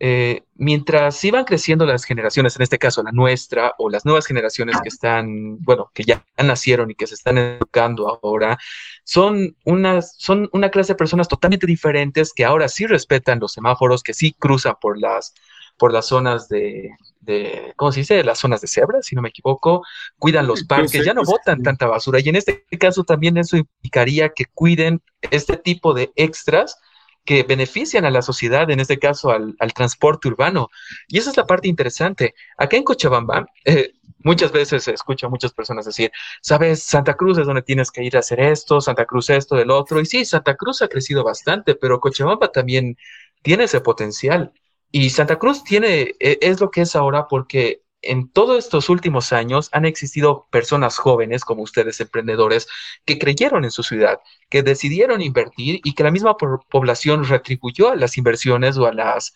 S1: eh, mientras iban creciendo las generaciones, en este caso la nuestra, o las nuevas generaciones que están, bueno, que ya nacieron y que se están educando ahora, son, unas, son una clase de personas totalmente diferentes que ahora sí respetan los semáforos, que sí cruzan por las, por las zonas de, de, ¿cómo se dice? Las zonas de cebra, si no me equivoco, cuidan los parques, ya no botan tanta basura. Y en este caso también eso implicaría que cuiden este tipo de extras que benefician a la sociedad, en este caso al, transporte urbano. Y esa es la parte interesante. Acá en Cochabamba, eh, muchas veces escucho a muchas personas decir, sabes, Santa Cruz es donde tienes que ir a hacer esto, Santa Cruz esto, del otro. Y sí, Santa Cruz ha crecido bastante, pero Cochabamba también tiene ese potencial. Y Santa Cruz tiene, e, es lo que es ahora porque en todos estos últimos años han existido personas jóvenes como ustedes, emprendedores, que creyeron en su ciudad, que decidieron invertir y que la misma población retribuyó a las inversiones o a las...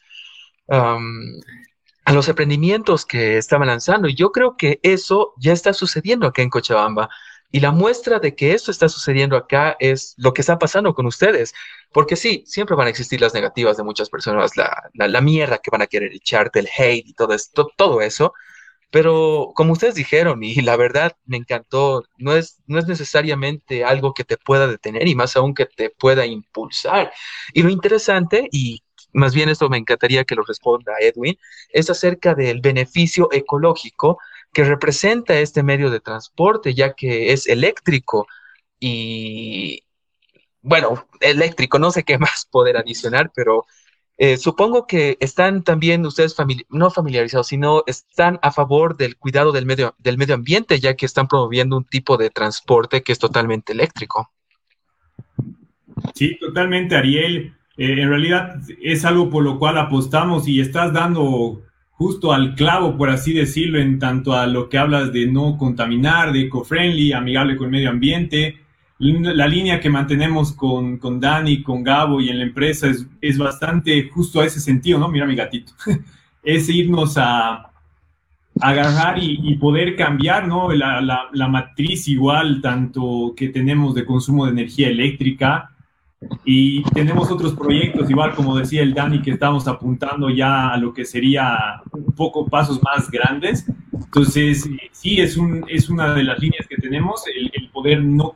S1: a los emprendimientos que estaban lanzando. Y yo creo que eso ya está sucediendo acá en Cochabamba. Y la muestra de que esto está sucediendo acá es lo que está pasando con ustedes. Porque sí, siempre van a existir las negativas de muchas personas, la, la, mierda que van a querer echarte, el hate y todo, esto, todo eso. Pero como ustedes dijeron, y la verdad me encantó, no es, no es necesariamente algo que te pueda detener y más aún que te pueda impulsar. Y lo interesante, y más bien esto me encantaría que lo responda Edwin, es acerca del beneficio ecológico que representa este medio de transporte, ya que es eléctrico y, bueno, eléctrico, no sé qué más poder adicionar, pero eh, supongo que están también ustedes no familiarizados, sino están a favor del cuidado del medio, del medio ambiente, ya que están promoviendo un tipo de transporte que es totalmente eléctrico.
S3: Sí, totalmente, Ariel. Eh, en realidad es algo por lo cual apostamos y estás dando justo al clavo, por así decirlo, en tanto a lo que hablas de no contaminar, de eco-friendly, amigable con el medio ambiente la línea que mantenemos con, con Dani, con Gabo y en la empresa es, es bastante justo a ese sentido, ¿no? Mira mi gatito. es irnos a, agarrar y, poder cambiar, ¿no? La, la, la, matriz igual, tanto que tenemos de consumo de energía eléctrica y tenemos otros proyectos, igual como decía el Dani, que estamos apuntando ya a lo que sería un poco pasos más grandes. Entonces, sí, es, un, es una de las líneas que tenemos, el, poder no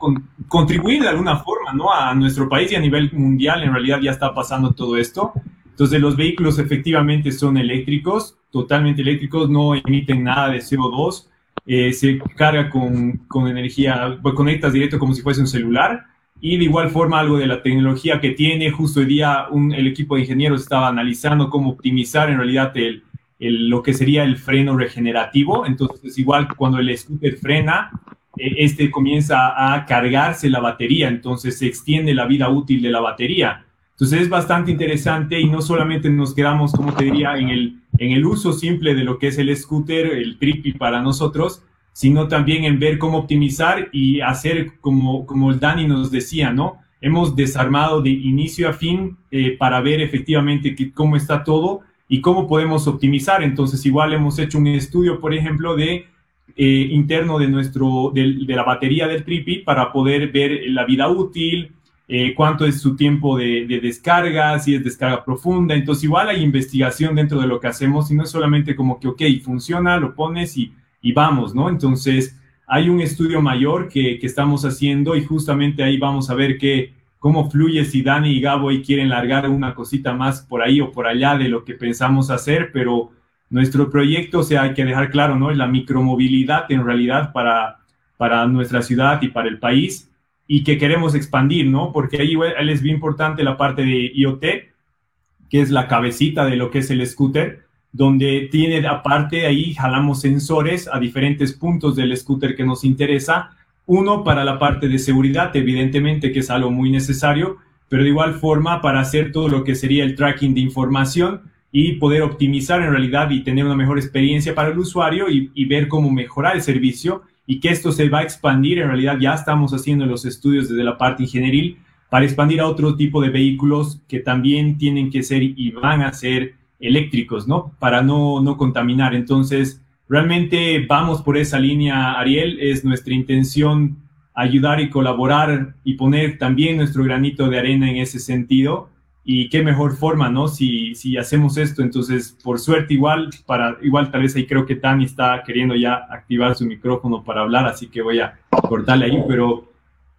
S3: contribuir de alguna forma ¿no? a nuestro país y a nivel mundial. En realidad ya está pasando todo esto. Entonces, los vehículos efectivamente son eléctricos, totalmente eléctricos, no emiten nada de CO2, eh, se carga con, con energía, pues, conectas directo como si fuese un celular y de igual forma algo de la tecnología que tiene. Justo hoy día un, el equipo de ingenieros estaba analizando cómo optimizar en realidad el, el, lo que sería el freno regenerativo. Entonces, igual cuando el scooter frena, eh, este comienza a cargarse la batería, entonces se extiende la vida útil de la batería. Entonces es bastante interesante y no solamente nos quedamos, como te diría, en el, en el uso simple de lo que es el scooter, el trippy para nosotros, sino también en ver cómo optimizar y hacer como, como el Dani nos decía, ¿no? Hemos desarmado de inicio a fin eh, para ver efectivamente cómo está todo y cómo podemos optimizar. Entonces, igual hemos hecho un estudio, por ejemplo, de eh, interno de, nuestro, de, la batería del Tripi para poder ver la vida útil, eh, cuánto es su tiempo de, descarga, si es descarga profunda. Entonces, igual hay investigación dentro de lo que hacemos y no es solamente como que, ok, funciona, lo pones y, y vamos, ¿no? Entonces, hay un estudio mayor que, que, estamos haciendo y justamente ahí vamos a ver que, cómo fluye si Dani y Gabo ahí quieren largar una cosita más por ahí o por allá de lo que pensamos hacer, pero nuestro proyecto, o sea, hay que dejar claro, ¿no? Es la micromovilidad en realidad para, para nuestra ciudad y para el país y que queremos expandir, ¿no? Porque ahí, es bien importante la parte de IoT, que es la cabecita de lo que es el scooter, donde tiene aparte ahí jalamos sensores a diferentes puntos del scooter que nos interesa. Uno para la parte de seguridad, evidentemente que es algo muy necesario, pero de igual forma para hacer todo lo que sería el tracking de información y poder optimizar en realidad y tener una mejor experiencia para el usuario y, ver cómo mejorar el servicio y que esto se va a expandir. En realidad ya estamos haciendo los estudios desde la parte ingenieril para expandir a otro tipo de vehículos que también tienen que ser y van a ser eléctricos, ¿no? Para no, no contaminar. Entonces, realmente vamos por esa línea, Ariel. Es nuestra intención ayudar y colaborar y poner también nuestro granito de arena en ese sentido y qué mejor forma, ¿no? Si, si hacemos esto, entonces, por suerte, igual, para, igual tal vez ahí creo que Tani está queriendo ya activar su micrófono para hablar, así que voy a cortarle ahí, pero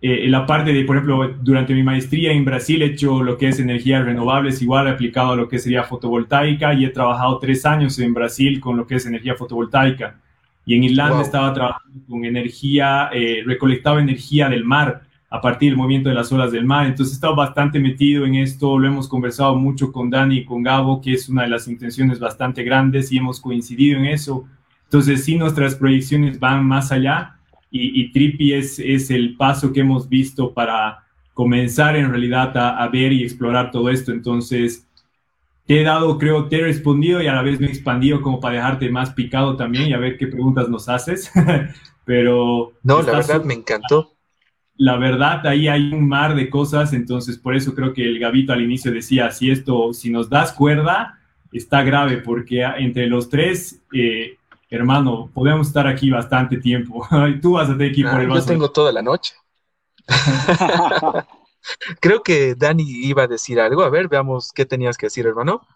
S3: eh, en la parte de, por ejemplo, durante mi maestría en Brasil he hecho lo que es energías renovables, igual aplicado a lo que sería fotovoltaica y he trabajado tres años en Brasil con lo que es energía fotovoltaica. Y en Irlanda estaba trabajando con energía, eh, recolectaba energía del mar a partir del movimiento de las olas del mar. Entonces he estado bastante metido en esto, lo hemos conversado mucho con Dani y con Gabo, que es una de las intenciones bastante grandes y hemos coincidido en eso. Entonces sí, nuestras proyecciones van más allá y, y Trippy es, es el paso que hemos visto para comenzar en realidad a, a, ver y explorar todo esto. Entonces, te he dado, creo, te he respondido y a la vez me he expandido como para dejarte más picado también y a ver qué preguntas nos haces. Pero...
S1: No, la verdad me encantó
S3: la verdad ahí hay un mar de cosas, entonces por eso creo que el Gabito al inicio decía, si esto, si nos das cuerda, está grave, porque entre los tres, eh, hermano, podemos estar aquí bastante tiempo. Tú vas a tener que ir por el
S1: Yo tengo toda la noche. creo que Dani iba a decir algo. A ver, veamos qué tenías que decir, hermano.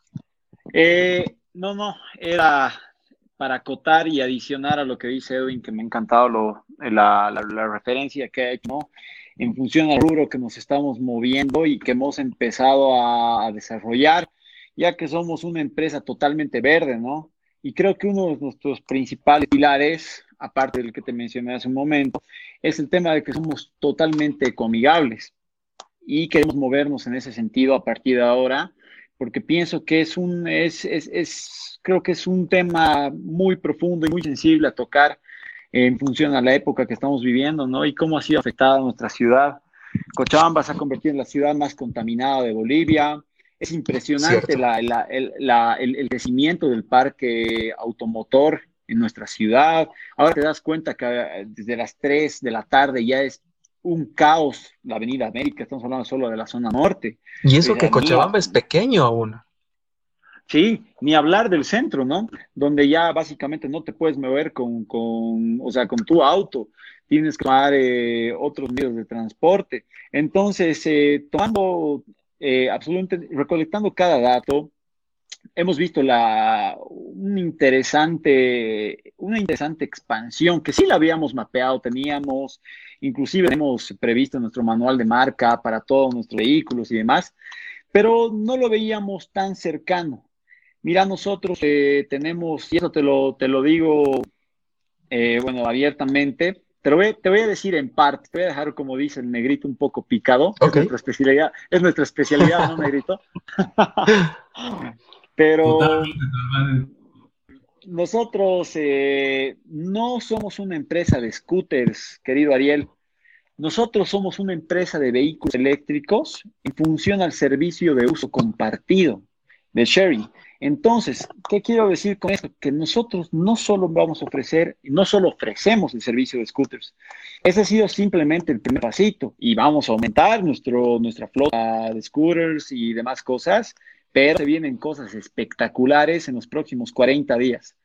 S4: Eh, no, no, era para acotar y adicionar a lo que dice Edwin, que me ha encantado lo, la, referencia que ha hecho, en función al rubro que nos estamos moviendo y que hemos empezado a, desarrollar, ya que somos una empresa totalmente verde, ¿no? Y creo que uno de nuestros principales pilares, aparte del que te mencioné hace un momento, es el tema de que somos totalmente comigables y queremos movernos en ese sentido a partir de ahora, porque pienso que es un, es, es, es creo que es un tema muy profundo y muy sensible a tocar en función a la época que estamos viviendo, ¿no? Y cómo ha sido afectada nuestra ciudad. Cochabamba se ha convertido en la ciudad más contaminada de Bolivia. Es impresionante el, crecimiento del parque automotor en nuestra ciudad. Ahora te das cuenta que eh, desde las 3 de la tarde ya es un caos la Avenida América, estamos hablando solo de la zona norte.
S1: Y eso que Cochabamba es pequeño aún.
S4: Sí, ni hablar del centro, ¿no? Donde ya básicamente no te puedes mover con, con o sea, con tu auto, tienes que tomar eh, otros medios de transporte. Entonces, eh, tomando, eh, absolutamente, recolectando cada dato, hemos visto la, una, interesante, una interesante expansión que sí la habíamos mapeado, teníamos, inclusive hemos previsto nuestro manual de marca para todos nuestros vehículos y demás, pero no lo veíamos tan cercano. Mira, nosotros eh, tenemos, y eso te lo, te lo digo, eh, bueno, abiertamente, te, voy, te voy a decir en parte, te voy a dejar, como dice el negrito, un poco picado. Es nuestra especialidad, es nuestra especialidad, ¿no, negrito? Pero nosotros eh, no somos una empresa de scooters, querido Ariel. Nosotros somos una empresa de vehículos eléctricos en función al servicio de uso compartido de sharing. Entonces, ¿qué quiero decir con esto? Que nosotros no solo vamos a ofrecer, no solo ofrecemos el servicio de scooters, ese ha sido simplemente el primer pasito y vamos a aumentar nuestro, nuestra flota de scooters y demás cosas, pero se vienen cosas espectaculares en los próximos 40 días.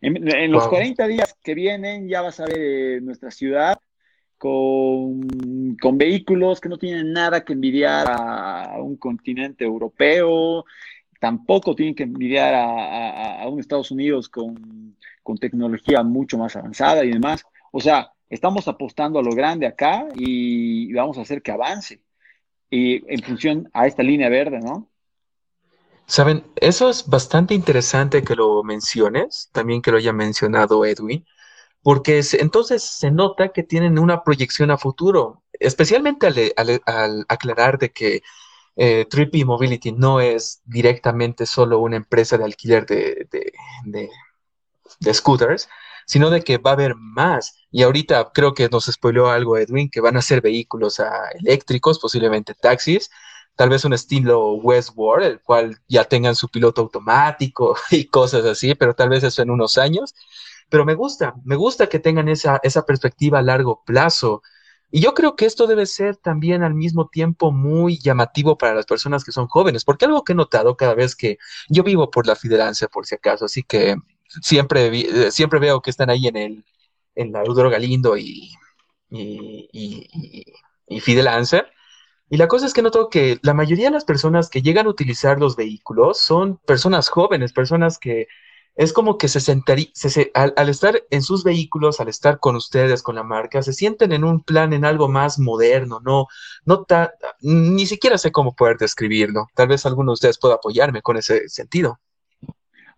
S4: En, los 40 días que vienen ya vas a ver eh, nuestra ciudad con, con, vehículos que no tienen nada que envidiar a, un continente europeo, tampoco tienen que envidiar a, un Estados Unidos con, con, tecnología mucho más avanzada y demás. O sea, estamos apostando a lo grande acá y, vamos a hacer que avance y en función a esta línea verde, ¿no?
S1: Saben, eso es bastante interesante que lo menciones, también que lo haya mencionado Edwin, porque entonces se nota que tienen una proyección a futuro, especialmente al, aclarar de que eh, Mobility no es directamente solo una empresa de alquiler de, scooters, sino de que va a haber más. Y ahorita creo que nos spoileó algo Edwin, que van a ser vehículos ah, eléctricos, posiblemente taxis, tal vez un estilo Westworld, el cual ya tengan su piloto automático y cosas así, pero tal vez eso en unos años. Pero me gusta, me gusta que tengan esa perspectiva a largo plazo. Y yo creo que esto debe ser también al mismo tiempo muy llamativo para las personas que son jóvenes, porque algo que he notado cada vez que yo vivo por la Fidelancia, por si acaso, así que siempre, eh, siempre veo que están ahí en el en la Eudoro Galindo y, y, y, y. Y la cosa es que noto que la mayoría de las personas que llegan a utilizar los vehículos son personas jóvenes, personas que es como que se sentarían, al, estar en sus vehículos, al estar con ustedes, con la marca, se sienten en un plan, en algo más moderno, no, no ni siquiera sé cómo poder describirlo. Tal vez alguno de ustedes pueda apoyarme con ese sentido.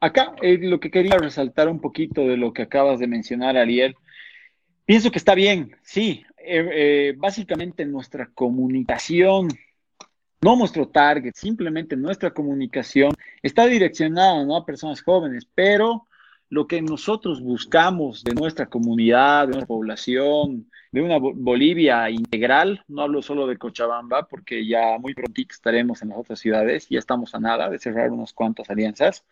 S4: Acá eh, lo que quería resaltar un poquito de lo que acabas de mencionar, Ariel, pienso que está bien, sí, eh, eh, básicamente nuestra comunicación no nuestro target, simplemente nuestra comunicación está direccionada ¿no? a personas jóvenes, pero lo que nosotros buscamos de nuestra comunidad, de nuestra población, de una Bolivia integral, no hablo solo de Cochabamba, porque ya muy pronto estaremos en las otras ciudades, ya estamos a nada de cerrar unas cuantas alianzas,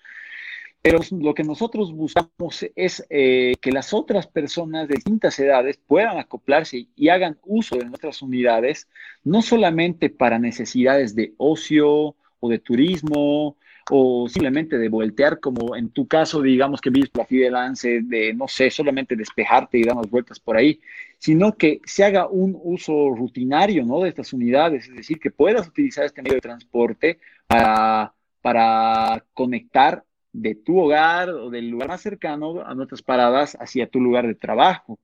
S4: pero lo que nosotros buscamos es eh, que las otras personas de distintas edades puedan acoplarse y hagan uso de nuestras unidades, no solamente para necesidades de ocio o de turismo o simplemente de voltear, como en tu caso, digamos que vives la Fidelance, de, no sé, solamente despejarte y dar unas vueltas por ahí, sino que se haga un uso rutinario ¿no? de estas unidades, es decir, que puedas utilizar este medio de transporte para, para conectar de tu hogar o del lugar más cercano a nuestras paradas hacia tu lugar de trabajo.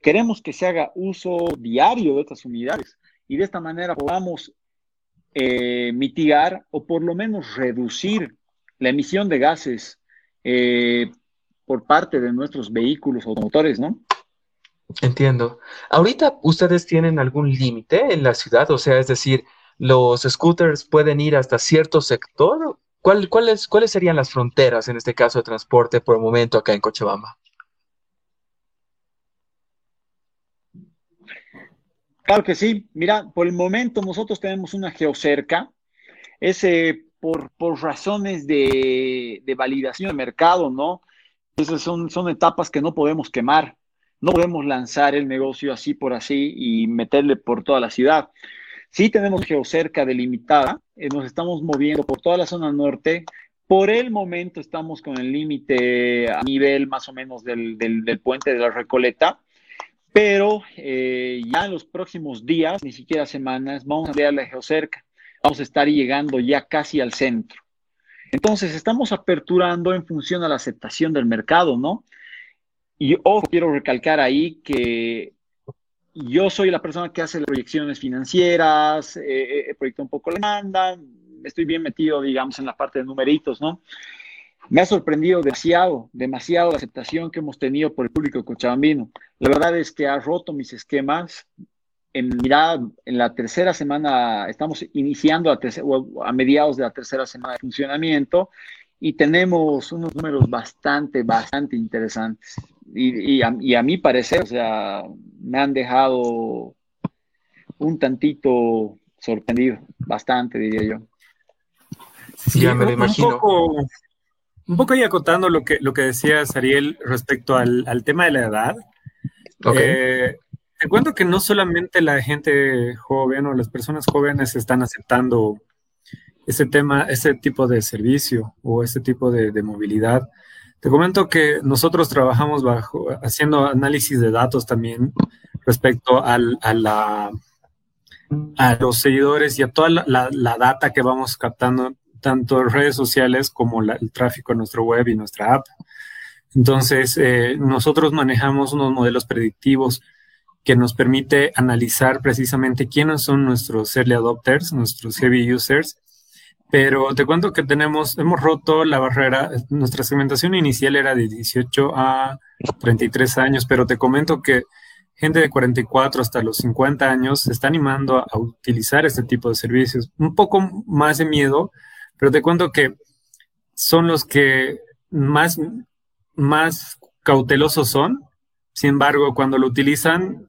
S4: Queremos que se haga uso diario de estas unidades y de esta manera podamos eh, mitigar o por lo menos reducir la emisión de gases eh, por parte de nuestros vehículos automotores, ¿no?
S1: Entiendo. Ahorita ustedes tienen algún límite en la ciudad, o sea, es decir, los scooters pueden ir hasta cierto sector cuáles, ¿Cuáles serían las fronteras en este caso de transporte por el momento acá en Cochabamba?
S4: Claro que sí. Mira, por el momento nosotros tenemos una geocerca. Ese por, por razones de, de, validación de mercado, ¿no? Esas son, son etapas que no podemos quemar. No podemos lanzar el negocio así por así y meterle por toda la ciudad. Sí tenemos geocerca delimitada, eh, nos estamos moviendo por toda la zona norte. Por el momento estamos con el límite a nivel más o menos del, puente de la Recoleta, pero eh, ya en los próximos días, ni siquiera semanas, vamos a ver la geocerca. Vamos a estar llegando ya casi al centro. Entonces, estamos aperturando en función a la aceptación del mercado, ¿no? Y ojo, quiero recalcar ahí que yo soy la persona que hace las proyecciones financieras, eh, eh proyecto un poco la demanda, estoy bien metido, digamos, en la parte de numeritos, ¿no? Me ha sorprendido demasiado, demasiado la aceptación que hemos tenido por el público cochabambino. La verdad es que ha roto mis esquemas. En, mirada, en la tercera semana, estamos iniciando a, a mediados de la tercera semana de funcionamiento y tenemos unos números bastante, bastante interesantes y, a, mi parecer, o sea, me han dejado un tantito sorprendido, bastante, diría yo.
S2: Sí, ya me lo imagino. Un poco, un poco ahí acotando lo que, lo que decías, Ariel, respecto al, tema de la edad. Eh, te cuento que no solamente la gente joven o las personas jóvenes están aceptando ese tema, ese tipo de servicio o ese tipo de movilidad, te comento que nosotros trabajamos bajo, haciendo análisis de datos también respecto a, la, los seguidores y a toda la, data que vamos captando, tanto en redes sociales como el tráfico en nuestro web y nuestra app. Entonces, eh, nosotros manejamos unos modelos predictivos que nos permite analizar precisamente quiénes son nuestros early adopters, nuestros heavy users. Pero te cuento que tenemos, hemos roto la barrera. Nuestra segmentación inicial era de 18 a 33 años, pero te comento que gente de 44 hasta los 50 años se está animando a, utilizar este tipo de servicios. Un poco más de miedo, pero te cuento que son los que más, más cautelosos son. Sin embargo, cuando lo utilizan,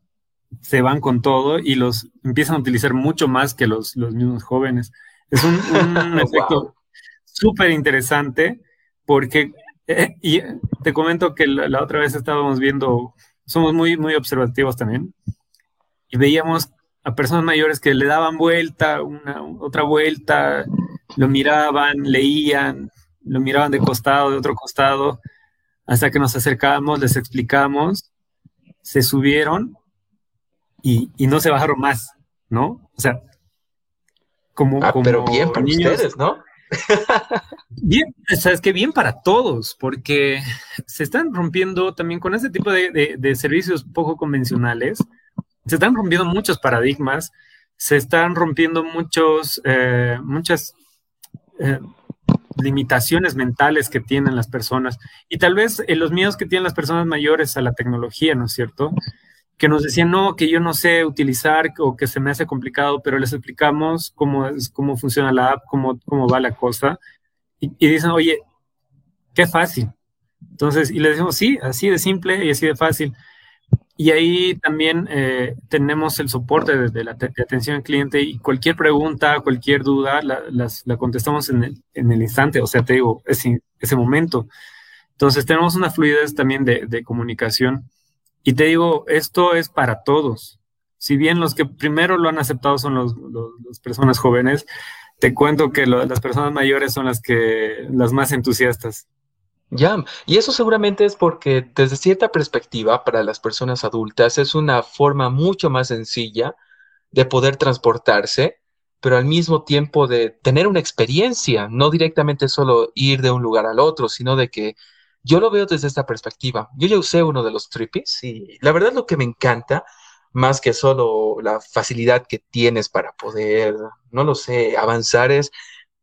S2: se van con todo y los empiezan a utilizar mucho más que los, los mismos jóvenes. Es un, efecto súper interesante porque, eh, y te comento que la, otra vez estábamos viendo, somos muy, muy observativos también, y veíamos a personas mayores que le daban vuelta, una, otra vuelta, lo miraban, leían, lo miraban de costado, de otro costado, hasta que nos acercamos, les explicamos, se subieron y, no se bajaron más, ¿no? O sea, como...
S1: Ah, pero bien para ustedes, ¿no?
S2: bien, o sea, es que bien para todos, porque se están rompiendo también con este tipo de, servicios poco convencionales, se están rompiendo muchos paradigmas, se están rompiendo muchos, eh, muchas eh, limitaciones mentales que tienen las personas y tal vez eh, los miedos que tienen las personas mayores a la tecnología, ¿no es cierto? Que nos decían, no, que yo no sé utilizar o que se me hace complicado, pero les explicamos cómo, es, cómo funciona la app, cómo, cómo va la cosa. Y, dicen, oye, qué fácil. Entonces, y les decimos, sí, así de simple y así de fácil. Y ahí también eh, tenemos el soporte de, la atención al cliente y cualquier pregunta, cualquier duda, la, la contestamos en el, en el, instante, o sea, te digo, ese, ese momento. Entonces, tenemos una fluidez también de, de comunicación y te digo, esto es para todos. Si bien los que primero lo han aceptado son los, las personas jóvenes, te cuento que las personas mayores son las que las más entusiastas.
S1: Ya, y eso seguramente es porque desde cierta perspectiva para las personas adultas es una forma mucho más sencilla de poder transportarse, pero al mismo tiempo de tener una experiencia, no directamente solo ir de un lugar al otro, sino de que yo lo veo desde esta perspectiva. Yo ya usé uno de los trippies y la verdad lo que me encanta, más que solo la facilidad que tienes para poder, no lo sé, avanzar, es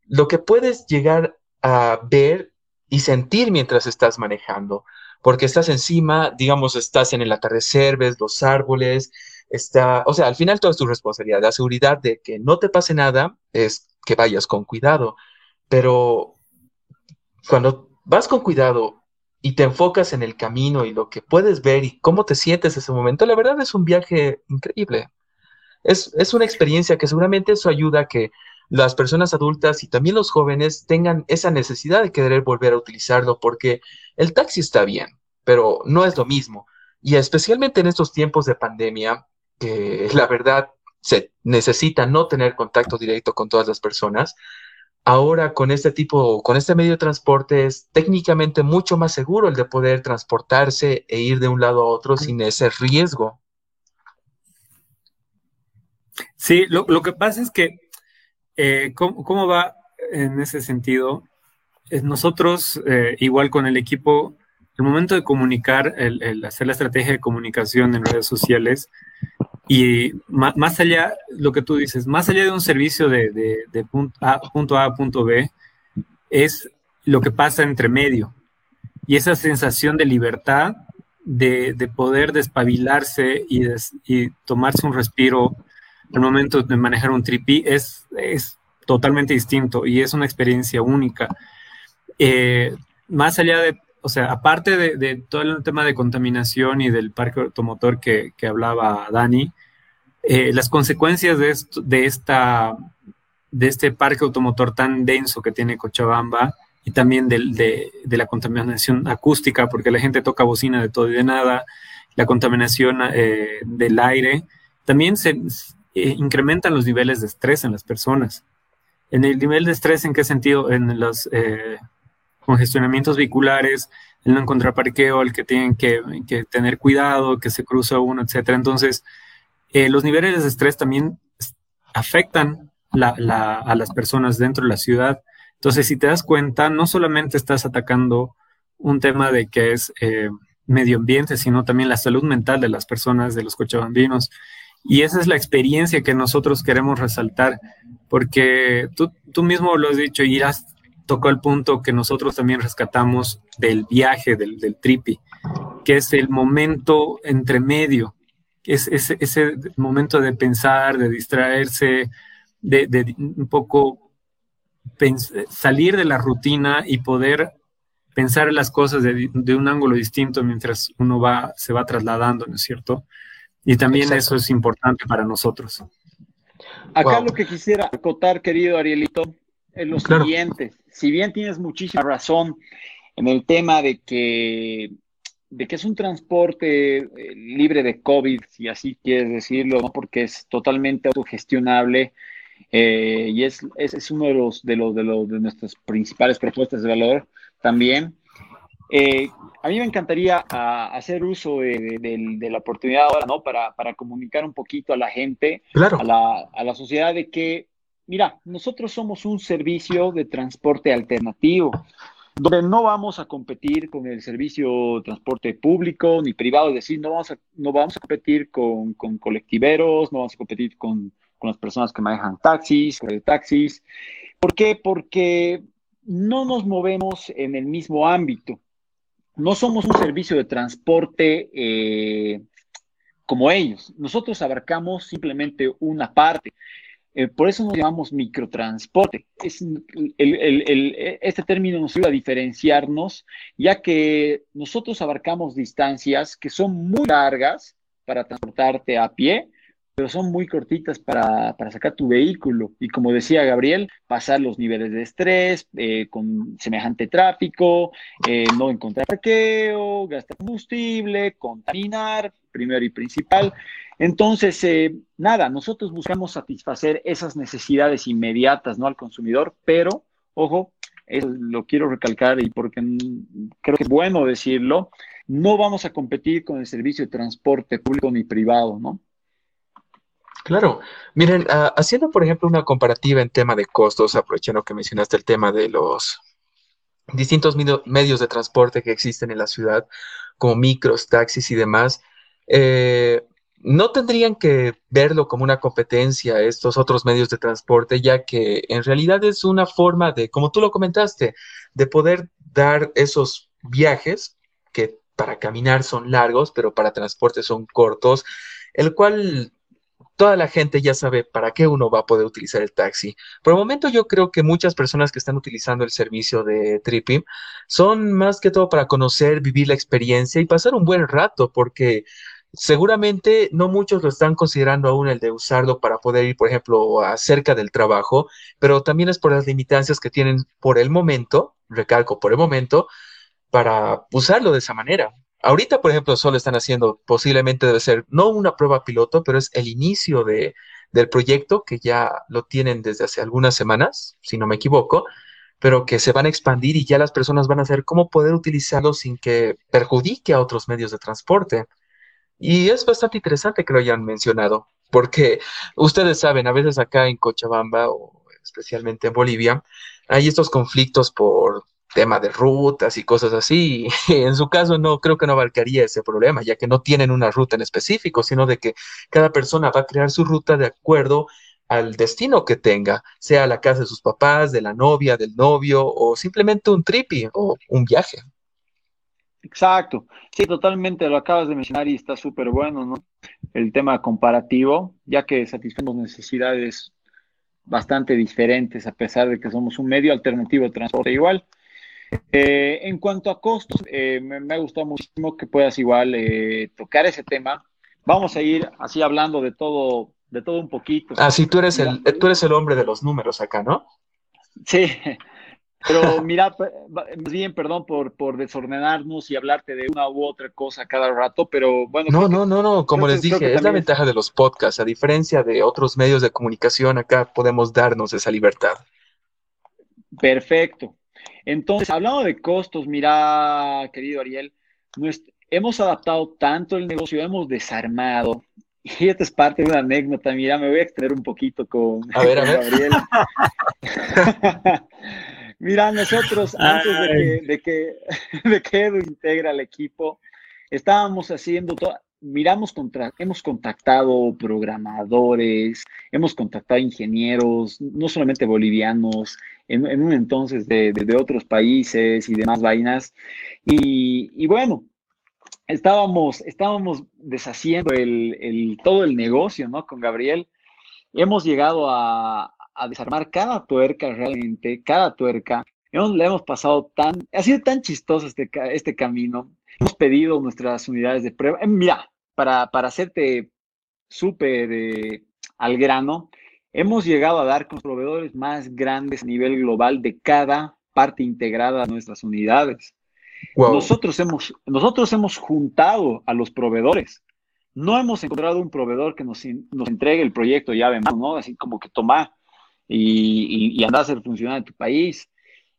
S1: lo que puedes llegar a ver y sentir mientras estás manejando. Porque estás encima, digamos, estás en el atardecer, ves los árboles, está, o sea, al final todo es tu responsabilidad. La seguridad de que no te pase nada es que vayas con cuidado. Pero cuando vas con cuidado y te enfocas en el camino y lo que puedes ver y cómo te sientes ese momento, la verdad es un viaje increíble. Es, es una experiencia que seguramente eso ayuda a que las personas adultas y también los jóvenes tengan esa necesidad de querer volver a utilizarlo porque el taxi está bien, pero no es lo mismo. Y especialmente en estos tiempos de pandemia, que la verdad se necesita no tener contacto directo con todas las personas, Ahora con este tipo, con este medio de transporte es técnicamente mucho más seguro el de poder transportarse e ir de un lado a otro sin ese riesgo.
S2: Sí, lo, que pasa es que, eh, ¿cómo, va en ese sentido? nosotros, eh, igual con el equipo, el momento de comunicar, el, hacer la estrategia de comunicación en redes sociales, y más, allá, lo que tú dices, más allá de un servicio de, punto, a, punto a punto B, es lo que pasa entre medio. Y esa sensación de libertad, de, poder despabilarse y, y, tomarse un respiro al momento de manejar un tripi es, es totalmente distinto y es una experiencia única. Eh, más allá de o sea, aparte de, todo el tema de contaminación y del parque automotor que, hablaba Dani, eh, las consecuencias de, de, esta, de este parque automotor tan denso que tiene Cochabamba y también de, la contaminación acústica, porque la gente toca bocina de todo y de nada, la contaminación eh, del aire, también se eh, incrementan los niveles de estrés en las personas. En el nivel de estrés, ¿en qué sentido? En los congestionamientos vehiculares, el no encontrar parqueo, el que tienen que, tener cuidado, que se cruza uno, etcétera. Entonces, eh, los niveles de estrés también afectan a las personas dentro de la ciudad. Entonces, si te das cuenta, no solamente estás atacando un tema de que es eh, medio ambiente, sino también la salud mental de las personas, de los cochabambinos. Y esa es la experiencia que nosotros queremos resaltar, porque tú, tú mismo lo has dicho y has tocó el punto que nosotros también rescatamos del viaje, del, del tripi, que es el momento entre medio, es, ese momento de pensar, de distraerse, de, un poco salir de la rutina y poder pensar las cosas de, un ángulo distinto mientras uno va, se va trasladando, ¿no es cierto? Y también eso es importante para nosotros.
S4: Acá lo que quisiera acotar, querido Arielito, es lo siguiente. Si bien tienes muchísima razón en el tema de que, de que es un transporte eh, libre de COVID, si así quieres decirlo, ¿no? porque es totalmente autogestionable eh, y es, es, uno de los, de los, de los de nuestras principales propuestas de valor también. Eh, a mí me encantaría ah, hacer uso de, la oportunidad ahora, ¿no? Para, para, comunicar un poquito a la gente, a, la, a la sociedad de que, mira, nosotros somos un servicio de transporte alternativo donde no vamos a competir con el servicio de transporte público ni privado, es decir, no vamos a, no vamos a competir con, con colectiveros, no vamos a competir con, con las personas que manejan taxis, taxis. ¿Por qué? Porque no nos movemos en el mismo ámbito. No somos un servicio de transporte eh, como ellos. Nosotros abarcamos simplemente una parte. Eh, por eso nos llamamos microtransporte. Es este término nos ayuda a diferenciarnos, ya que nosotros abarcamos distancias que son muy largas para transportarte a pie, pero son muy cortitas para, sacar tu vehículo. Y como decía Gabriel, pasar los niveles de estrés eh, con semejante tráfico, eh, no encontrar parqueo, gastar combustible, contaminar, primero y principal. Entonces, eh, nada, nosotros buscamos satisfacer esas necesidades inmediatas ¿no? al consumidor, pero, ojo, lo quiero recalcar y porque creo que es bueno decirlo, no vamos a competir con el servicio de transporte público ni privado, ¿no?
S1: Claro, miren, ah, haciendo por ejemplo una comparativa en tema de costos, aprovechando que mencionaste el tema de los distintos medios de transporte que existen en la ciudad, como micros, taxis y demás, eh, no tendrían que verlo como una competencia estos otros medios de transporte, ya que en realidad es una forma de, como tú lo comentaste, de poder dar esos viajes que para caminar son largos, pero para transporte son cortos, el cual toda la gente ya sabe para qué uno va a poder utilizar el taxi. Por el momento yo creo que muchas personas que están utilizando el servicio de Tripping son más que todo para conocer, vivir la experiencia y pasar un buen rato, porque seguramente no muchos lo están considerando aún el de usarlo para poder ir, por ejemplo, acerca del trabajo, pero también es por las limitancias que tienen por el momento, recalco, por el momento, para usarlo de esa manera. Ahorita, por ejemplo, solo están haciendo, posiblemente debe ser, no una prueba piloto, pero es el inicio de, del proyecto que ya lo tienen desde hace algunas semanas, si no me equivoco, pero que se van a expandir y ya las personas van a saber cómo poder utilizarlo sin que perjudique a otros medios de transporte. Y es bastante interesante que lo hayan mencionado, porque ustedes saben, a veces acá en Cochabamba o especialmente en Bolivia, hay estos conflictos por tema de rutas y cosas así. En su caso no creo que no abarcaría ese problema, ya que no tienen una ruta en específico, sino de que cada persona va a crear su ruta de acuerdo al destino que tenga, sea la casa de sus papás, de la novia, del novio o simplemente un tripi o un viaje.
S4: Exacto, sí, totalmente lo acabas de mencionar y está súper bueno, ¿no? El tema comparativo, ya que satisfacemos necesidades bastante diferentes a pesar de que somos un medio alternativo de transporte igual. Eh, en cuanto a costos, eh, me, ha gustado muchísimo que puedas igual eh, tocar ese tema. Vamos a ir así hablando de todo, de todo un poquito.
S1: Ah, sí, tú eres el, tú eres el hombre de los números acá, ¿no?
S4: Sí, pero mira, más bien, perdón por, por desordenarnos y hablarte de una u otra cosa cada rato, pero bueno.
S1: No, no, no, no, como les dije, es la ventaja de los podcasts. A diferencia de otros medios de comunicación, acá podemos darnos esa libertad.
S4: Perfecto. Entonces, hablando de costos, mira, querido Ariel, hemos adaptado tanto el negocio, hemos desarmado. Y esta es parte de una anécdota. Mira, me voy a extender un poquito con,
S1: a ver, a ver. Gabriel.
S4: mira, nosotros, antes de que, de que, de que Edu integra el equipo, estábamos haciendo todo, miramos contra, hemos contactado programadores, hemos contactado ingenieros, no solamente bolivianos, en, un entonces de, otros países y demás vainas. Y, bueno, estábamos, estábamos deshaciendo el, todo el negocio, ¿no? Con Gabriel. Hemos llegado a, desarmar cada tuerca realmente, cada tuerca. Hemos, le hemos pasado tan, ha sido tan chistoso este, este camino. Hemos pedido nuestras unidades de prueba. Eh, mira, para, para hacerte súper eh, al grano, hemos llegado a dar con los proveedores más grandes a nivel global de cada parte integrada de nuestras unidades. Nosotros, hemos, nosotros hemos juntado a los proveedores. No hemos encontrado un proveedor que nos, nos entregue el proyecto llave mano, ¿no? Así como que toma y, y, y anda a hacer funcionar en tu país.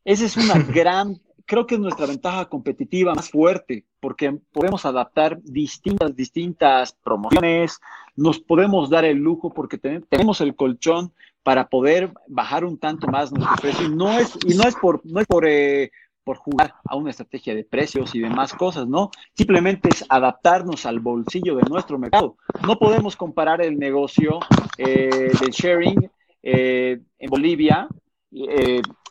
S4: Esa es una gran creo que es nuestra ventaja competitiva más fuerte, porque podemos adaptar distintas, distintas promociones, nos podemos dar el lujo porque tenemos el colchón para poder bajar un tanto más nuestro precio. Y no es, y no es por, no es por, eh, por jugar a una estrategia de precios y demás cosas, ¿no? Simplemente es adaptarnos al bolsillo de nuestro mercado. No podemos comparar el negocio eh, del sharing eh, en Bolivia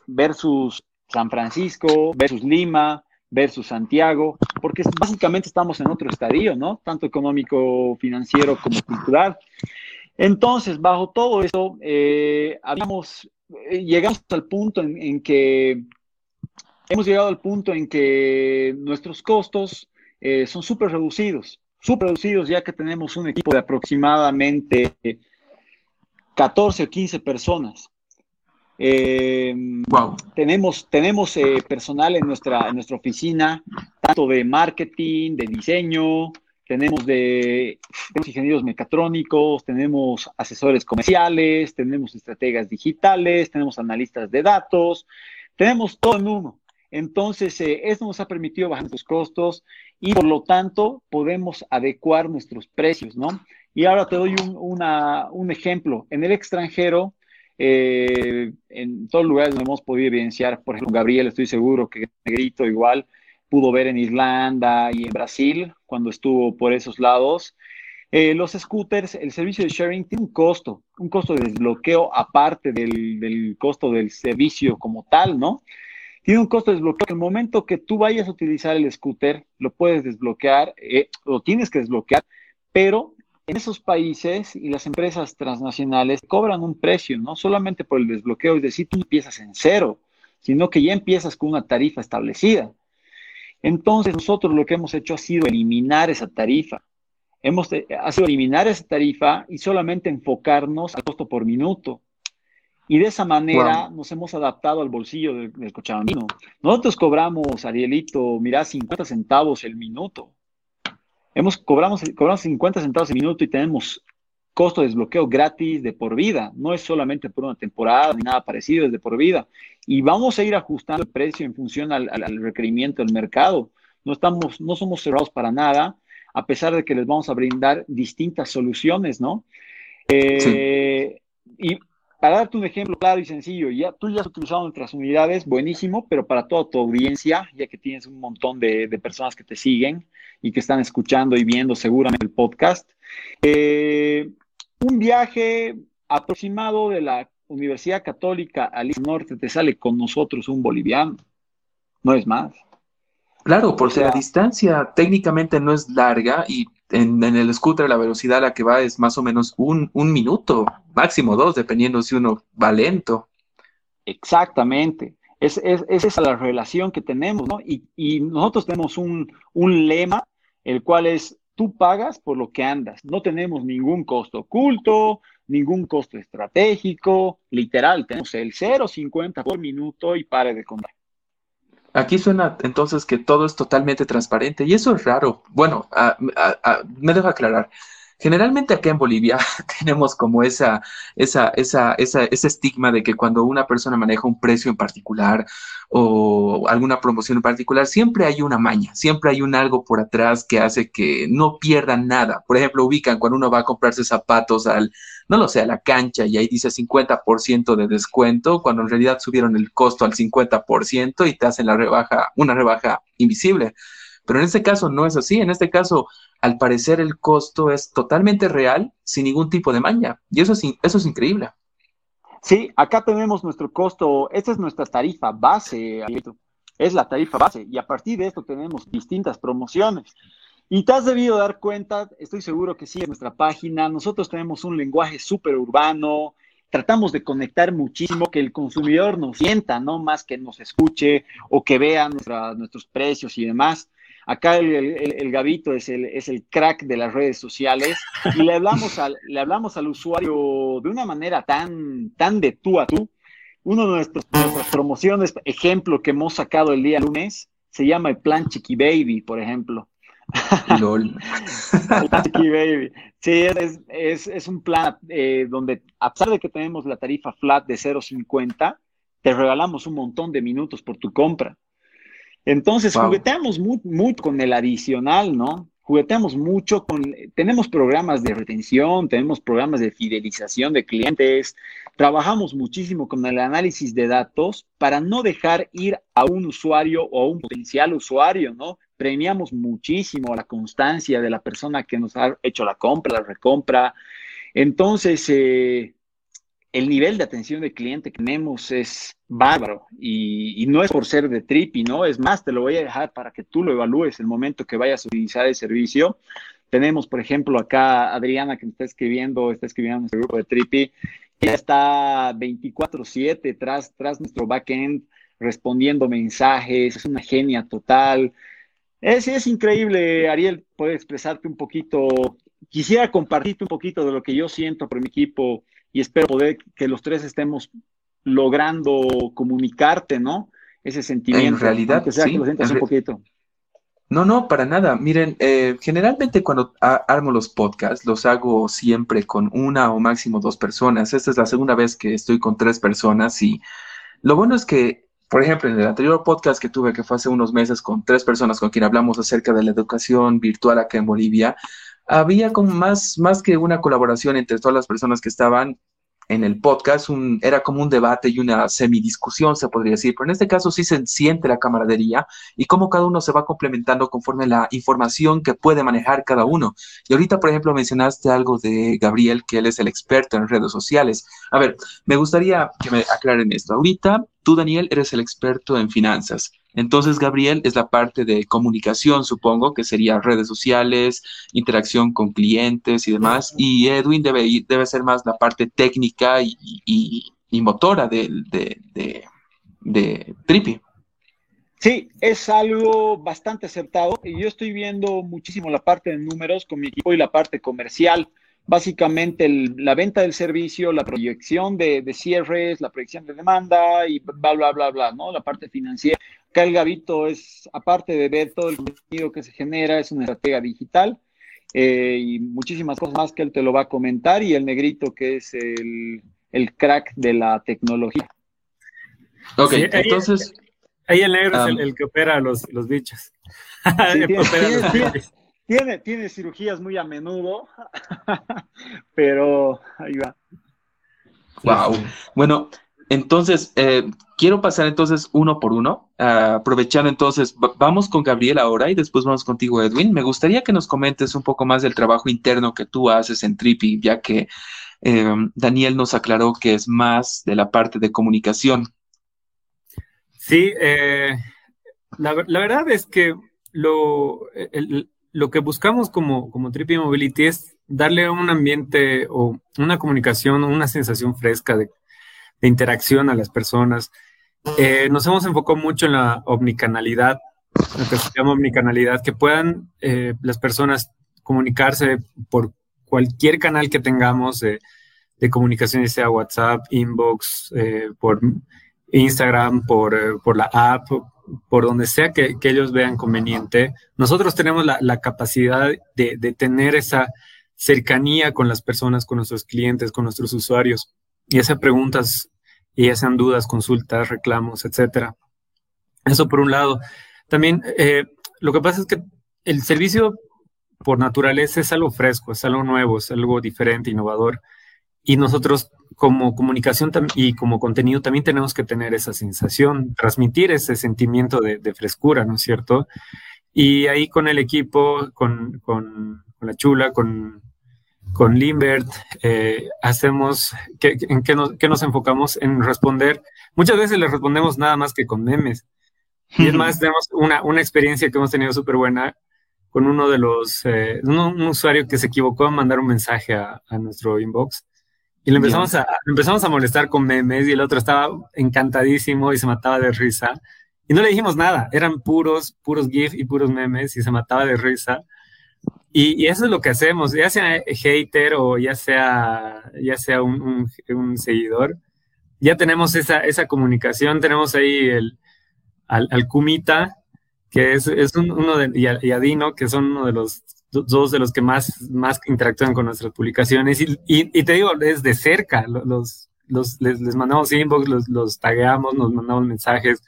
S4: versus San Francisco versus Lima versus Santiago, porque básicamente estamos en otro estadio, ¿no? Tanto económico, financiero como cultural. Entonces, bajo todo eso, eh, habíamos, eh, llegamos al punto en, que hemos llegado al punto en que nuestros costos eh, son súper reducidos, súper reducidos, ya que tenemos un equipo de aproximadamente 14 o 15 personas. Eh, tenemos tenemos eh, personal en nuestra, en nuestra oficina, tanto de marketing, de diseño, tenemos de ingenieros mecatrónicos, tenemos asesores comerciales, tenemos estrategas digitales, tenemos analistas de datos, tenemos todo en uno. Entonces, eh, esto nos ha permitido bajar nuestros costos y por lo tanto podemos adecuar nuestros precios, ¿no? Y ahora te doy un, un ejemplo. En el extranjero, eh, en todos los lugares donde hemos podido evidenciar, por ejemplo, Gabriel, estoy seguro que Negrito igual pudo ver en Irlanda y en Brasil cuando estuvo por esos lados. Eh, los scooters, el servicio de sharing tiene un costo, un costo de desbloqueo aparte del, costo del servicio como tal, ¿no? Tiene un costo de desbloqueo que el momento que tú vayas a utilizar el scooter, lo puedes desbloquear, eh, lo tienes que desbloquear, pero en esos países y las empresas transnacionales cobran un precio, no solamente por el desbloqueo, es decir, tú empiezas en cero, sino que ya empiezas con una tarifa establecida. Entonces, nosotros lo que hemos hecho ha sido eliminar esa tarifa. Hemos eh, ha sido eliminar esa tarifa y solamente enfocarnos al costo por minuto. Y de esa manera nos hemos adaptado al bolsillo del, del cochabambino. Nosotros cobramos, Arielito, mira, 50 centavos el minuto. Hemos, cobramos, cobramos 50 centavos el minuto y tenemos costo de desbloqueo gratis de por vida. No es solamente por una temporada ni nada parecido, es de por vida. Y vamos a ir ajustando el precio en función al, requerimiento del mercado. No, estamos, no somos cerrados para nada, a pesar de que les vamos a brindar distintas soluciones, ¿no? Eh, y para darte un ejemplo claro y sencillo, ya tú ya has utilizado nuestras unidades, buenísimo, pero para toda tu audiencia, ya que tienes un montón de, de personas que te siguen, y que están escuchando y viendo seguramente el podcast. Eh, un viaje aproximado de la Universidad Católica al Norte te sale con nosotros un boliviano, no es más.
S1: Claro, porque la distancia técnicamente no es larga y en, el scooter la velocidad a la que va es más o menos un, minuto, máximo dos, dependiendo si uno va lento.
S4: Exactamente. Es, es, esa es la relación que tenemos, ¿no? Y, y nosotros tenemos un, un, lema el cual es tú pagas por lo que andas. No tenemos ningún costo oculto, ningún costo estratégico, literal, tenemos el 0.50 por minuto y pare de contar.
S1: Aquí suena entonces que todo es totalmente transparente y eso es raro. Bueno, me dejo aclarar. Generalmente acá en Bolivia tenemos como esa, esa, esa, esa, ese estigma de que cuando una persona maneja un precio en particular o alguna promoción en particular, siempre hay una maña, siempre hay un algo por atrás que hace que no pierdan nada. Por ejemplo, ubican cuando uno va a comprarse zapatos al, no lo sé, a la cancha y ahí dice 50% de descuento, cuando en realidad subieron el costo al 50% y te hacen la rebaja, una rebaja invisible. Pero en este caso no es así. En este caso, al parecer, el costo es totalmente real, sin ningún tipo de maña. Y eso es, increíble.
S4: Sí, acá tenemos nuestro costo. Esta es nuestra tarifa base. Es la tarifa base. Y a partir de esto tenemos distintas promociones. Y te has debido dar cuenta, estoy seguro que sí, en nuestra página. Nosotros tenemos un lenguaje súper urbano, tratamos de conectar muchísimo, que el consumidor nos sienta, no más que nos escuche o que vea nuestros precios y demás. Acá el, el, Gabito es el, es el crack de las redes sociales y le hablamos, al, le hablamos al usuario de una manera tan, tan de tú a tú. Uno de nuestros, nuestras promociones, ejemplo que hemos sacado el día lunes, se llama el plan Chiqui Baby, por ejemplo. LOL. Chiqui Baby. Sí, es, es, es un plan eh, donde, a pesar de que tenemos la tarifa flat de 0.50, te regalamos un montón de minutos por tu compra. Entonces, jugueteamos mucho con el adicional, ¿no? Jugueteamos mucho con, tenemos programas de retención, tenemos programas de fidelización de clientes, trabajamos muchísimo con el análisis de datos para no dejar ir a un usuario o a un potencial usuario, ¿no? Premiamos muchísimo la constancia de la persona que nos ha hecho la compra, la recompra. Entonces, eh, el nivel de atención de cliente que tenemos es bárbaro y, no es por ser de Tripi, ¿no? Es más, te lo voy a dejar para que tú lo evalúes el momento que vayas a utilizar el servicio. Tenemos, por ejemplo, acá Adriana que me está escribiendo, está escribiendo en nuestro grupo de Tripi, ella está 24/7 tras, tras nuestro backend respondiendo mensajes, es una genia total. Es, es increíble, Ariel, poder expresarte un poquito. Quisiera compartirte un poquito de lo que yo siento por mi equipo y espero poder que los tres estemos logrando comunicarte, ¿no? Ese sentimiento.
S1: En realidad, sí. un poquito. No, no, para nada. Miren, eh, generalmente cuando armo los podcasts, los hago siempre con una o máximo dos personas. Esta es la segunda vez que estoy con tres personas y lo bueno es que, por ejemplo, en el anterior podcast que tuve, que fue hace unos meses con tres personas con quien hablamos acerca de la educación virtual acá en Bolivia, había como más, más que una colaboración entre todas las personas que estaban en el podcast, un, era como un debate y una semidiscusión, se podría decir, pero en este caso sí se siente la camaradería y cómo cada uno se va complementando conforme la información que puede manejar cada uno. Y ahorita, por ejemplo, mencionaste algo de Gabriel, que él es el experto en redes sociales. A ver, me gustaría que me aclaren esto. Ahorita, tú, Daniel, eres el experto en finanzas. Entonces, Gabriel es la parte de comunicación, supongo, que sería redes sociales, interacción con clientes y demás. Y Edwin debe, debe ser más la parte técnica y, motora de, de, de, Trippy.
S4: Sí, es algo bastante acertado. Y yo estoy viendo muchísimo la parte de números con mi equipo y la parte comercial básicamente la venta del servicio, la proyección de, cierres, la proyección de demanda y bla, bla, bla, bla, ¿no? La parte financiera. Acá el Gavito es, aparte de ver todo el contenido que se genera, es una estratega digital eh, y muchísimas cosas más que él te lo va a comentar y el negrito que es el, crack de la tecnología.
S2: Ok, entonces... Ahí el negro es el, que opera los, los bichos.
S4: Tiene, tiene cirugías muy a menudo, pero ahí va.
S1: Wow. Bueno, entonces, eh, quiero pasar entonces uno por uno, aprovechando entonces, vamos con Gabriel ahora y después vamos contigo, Edwin. Me gustaría que nos comentes un poco más del trabajo interno que tú haces en Trippy, ya que eh, Daniel nos aclaró que es más de la parte de comunicación.
S2: Sí, eh, la, verdad es que lo, lo que buscamos como, como Mobility es darle un ambiente o una comunicación, una sensación fresca de, interacción a las personas. Eh, nos hemos enfocado mucho en la omnicanalidad, lo que se llama omnicanalidad, que puedan eh, las personas comunicarse por cualquier canal que tengamos de, comunicación, sea WhatsApp, inbox, eh, por Instagram, por, por la app, por donde sea que, ellos vean conveniente. Nosotros tenemos la, capacidad de, tener esa cercanía con las personas, con nuestros clientes, con nuestros usuarios, ya sea preguntas, ya sean dudas, consultas, reclamos, etcétera. Eso por un lado. También eh, lo que pasa es que el servicio por naturaleza es algo fresco, es algo nuevo, es algo diferente, innovador. Y nosotros como comunicación y como contenido también tenemos que tener esa sensación, transmitir ese sentimiento de, frescura, ¿no es cierto? Y ahí con el equipo, con, con, la chula, con, con Limbert, eh, hacemos, ¿en qué nos, nos, enfocamos? En responder. Muchas veces le respondemos nada más que con memes. Y es más, tenemos una, una experiencia que hemos tenido súper buena con uno de los, eh, un, usuario que se equivocó a mandar un mensaje a, a nuestro inbox. Y le empezamos, a, empezamos a molestar con memes y el otro estaba encantadísimo y se mataba de risa. Y no le dijimos nada, eran puros, puros GIF y puros memes y se mataba de risa. Y, eso es lo que hacemos, ya sea hater o ya sea, ya sea un, un, seguidor, ya tenemos esa, esa comunicación, tenemos ahí el, al, al Kumita, que es, es uno de, y, a, Dino, que son uno de los dos de los que más, más interactúan con nuestras publicaciones. Y, y, te digo, es de cerca, los, los, les, les mandamos inbox, los, los tagueamos, nos mandamos mensajes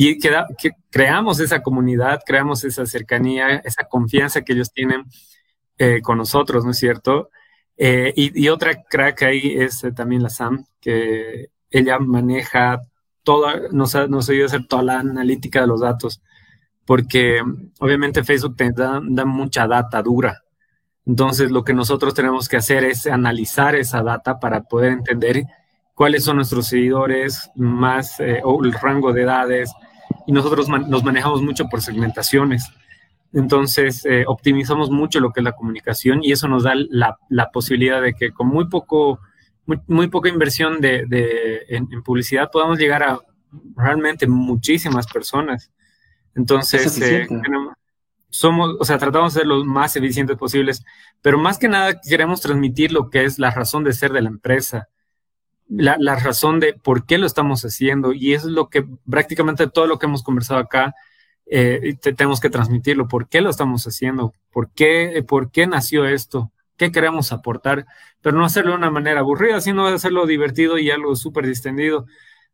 S2: y que, creamos esa comunidad, creamos esa cercanía, esa confianza que ellos tienen eh, con nosotros, ¿no es cierto? Eh, y, y, otra crack ahí es eh, también la Sam, que ella maneja toda, nos, nos ayuda a hacer toda la analítica de los datos porque obviamente Facebook te da, mucha data dura. Entonces, lo que nosotros tenemos que hacer es analizar esa data para poder entender cuáles son nuestros seguidores, más o el rango de edades, y nosotros nos manejamos mucho por segmentaciones. Entonces, eh, optimizamos mucho lo que es la comunicación y eso nos da la, posibilidad de que con muy poco, muy, poca inversión de, en, en, publicidad podamos llegar a realmente muchísimas personas. Entonces, eh, somos, o sea, tratamos de ser los más eficientes posibles, pero más que nada queremos transmitir lo que es la razón de ser de la empresa, la, razón de por qué lo estamos haciendo, y eso es lo que prácticamente todo lo que hemos conversado acá, eh, tenemos que transmitirlo, por qué lo estamos haciendo, por qué, por qué nació esto, qué queremos aportar, pero no hacerlo de una manera aburrida, sino hacerlo divertido y algo súper distendido.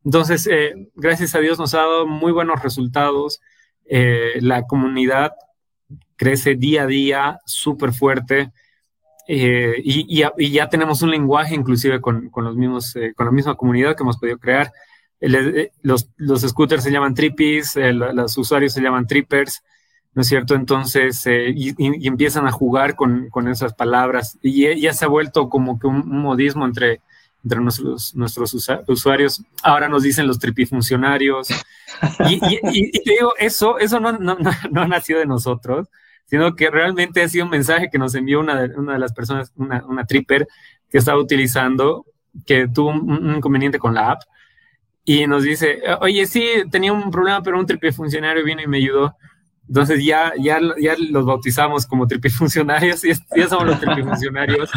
S2: Entonces, eh, gracias a Dios nos ha dado muy buenos resultados. Eh, la comunidad crece día a día súper fuerte eh, y, ya tenemos un lenguaje inclusive con, los mismos, eh, con la misma comunidad que hemos podido crear. los, los, scooters se llaman trippies, los usuarios se llaman trippers, ¿no es cierto? Entonces, y, empiezan a jugar con, esas palabras y ya se ha vuelto como que un modismo entre entre nuestros, nuestros usuarios. Ahora nos dicen los tripifuncionarios. Y, y, y, te digo, eso, eso no, no, no, ha nacido de nosotros, sino que realmente ha sido un mensaje que nos envió una de, una de las personas, una, una tripper que estaba utilizando, que tuvo un, inconveniente con la app. Y nos dice, oye, sí, tenía un problema, pero un tripifuncionario vino y me ayudó. Entonces ya, ya, ya los bautizamos como tripifuncionarios y ya somos los tripifuncionarios.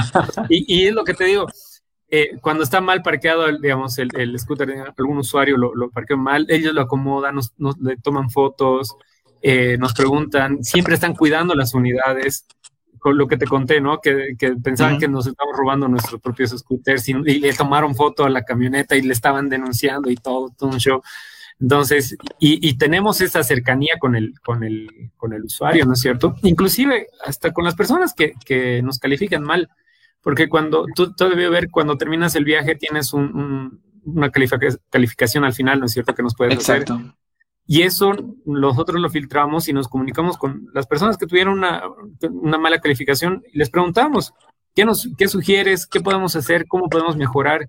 S2: Y, y es lo que te digo, eh, cuando está mal parqueado, digamos, el, el scooter, algún usuario lo, lo parqueó mal, ellos lo acomodan, nos, le toman fotos, eh, nos preguntan, siempre están cuidando las unidades, con lo que te conté, ¿no? Que, que pensaban que nos estaban robando nuestros propios scooters y, le tomaron foto a la camioneta y le estaban denunciando y todo, todo un show. Entonces, y, y, tenemos esa cercanía con el, con, el, con el usuario, ¿no es cierto? Inclusive hasta con las personas que, que nos califican mal porque cuando tú, tú debes ver, cuando terminas el viaje tienes una calificación al final, ¿no es cierto? Que nos puedes Exacto. Y eso nosotros lo filtramos y nos comunicamos con las personas que tuvieron una, mala calificación y les preguntamos, ¿qué, nos, ¿qué sugieres? ¿Qué podemos hacer? ¿Cómo podemos mejorar?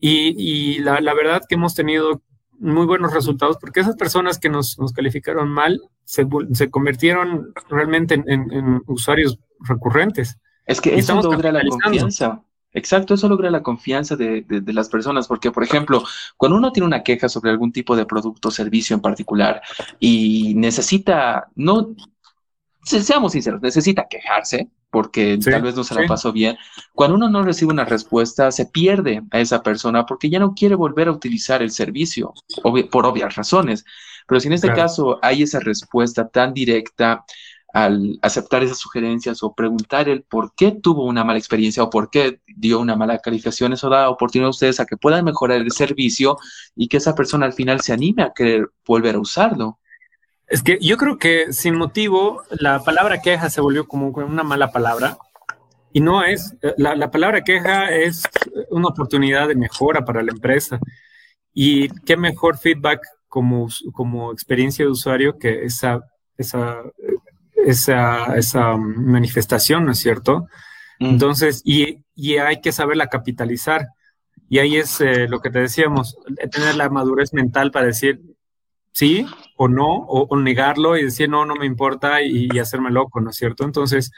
S2: Y, la, verdad que hemos tenido muy buenos resultados porque esas personas que nos, calificaron mal se, convirtieron realmente en usuarios recurrentes.
S1: Es que eso logra la confianza. Exacto, eso logra la confianza de, las personas, porque, por ejemplo, cuando uno tiene una queja sobre algún tipo de producto o servicio en particular y necesita, no, seamos sinceros, necesita quejarse, porque tal vez no se la pasó bien. Cuando uno no recibe una respuesta, se pierde a esa persona porque ya no quiere volver a utilizar el servicio, por obvias razones. Pero si en este caso hay esa respuesta tan directa, al aceptar esas sugerencias o preguntar el por qué tuvo una mala experiencia o por qué dio una mala calificación, eso da oportunidad a ustedes a que puedan mejorar el servicio y que esa persona al final se anime a querer volver a usarlo.
S2: Es que yo creo que sin motivo la palabra queja se volvió como una mala palabra y no es, la, la palabra queja es una oportunidad de mejora para la empresa y qué mejor feedback como, como experiencia de usuario que esa, esa, esa, esa manifestación, ¿no es cierto? Mm. Entonces, y, y, hay que saberla capitalizar. Y ahí es eh, lo que te decíamos, tener la madurez mental para decir sí o no, o, negarlo y decir no, no me importa y, hacerme loco, ¿no es cierto? Entonces,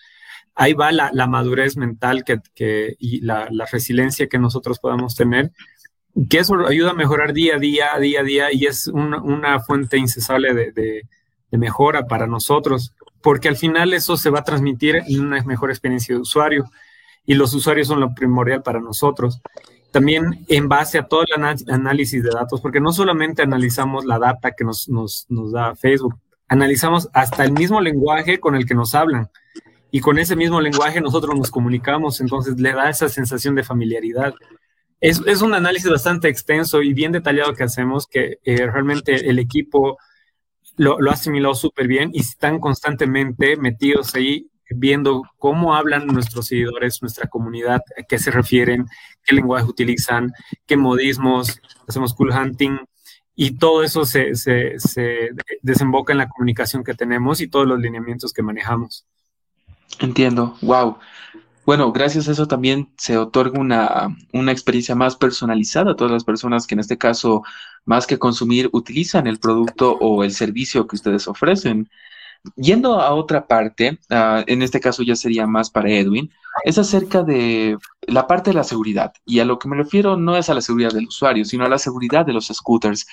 S2: ahí va la, la madurez mental que, que y la, la, resiliencia que nosotros podamos tener que eso ayuda a mejorar día a día, día a día, y es una, una fuente incesable de, de, mejora para nosotros, porque al final eso se va a transmitir en una mejor experiencia de usuario, y los usuarios son lo primordial para nosotros. También en base a todo el análisis de datos, porque no solamente analizamos la data que nos, nos, nos da Facebook, analizamos hasta el mismo lenguaje con el que nos hablan. Y con ese mismo lenguaje nosotros nos comunicamos, entonces le da esa sensación de familiaridad. Es, es, un análisis bastante extenso y bien detallado que hacemos, que eh, realmente el equipo lo, lo ha asimilado súper bien y están constantemente metidos ahí viendo cómo hablan nuestros seguidores, nuestra comunidad, a qué se refieren, qué lenguaje utilizan, qué modismos, hacemos cool hunting y todo eso se, se, se desemboca en la comunicación que tenemos y todos los lineamientos que manejamos.
S1: Entiendo, wow. Bueno, gracias a eso también se otorga una, una, experiencia más personalizada a todas las personas que en este caso, más que consumir, utilizan el producto o el servicio que ustedes ofrecen. Yendo a otra parte, uh, en este caso ya sería más para Edwin, es acerca de la parte de la seguridad. Y a lo que me refiero no es a la seguridad del usuario, sino a la seguridad de los scooters.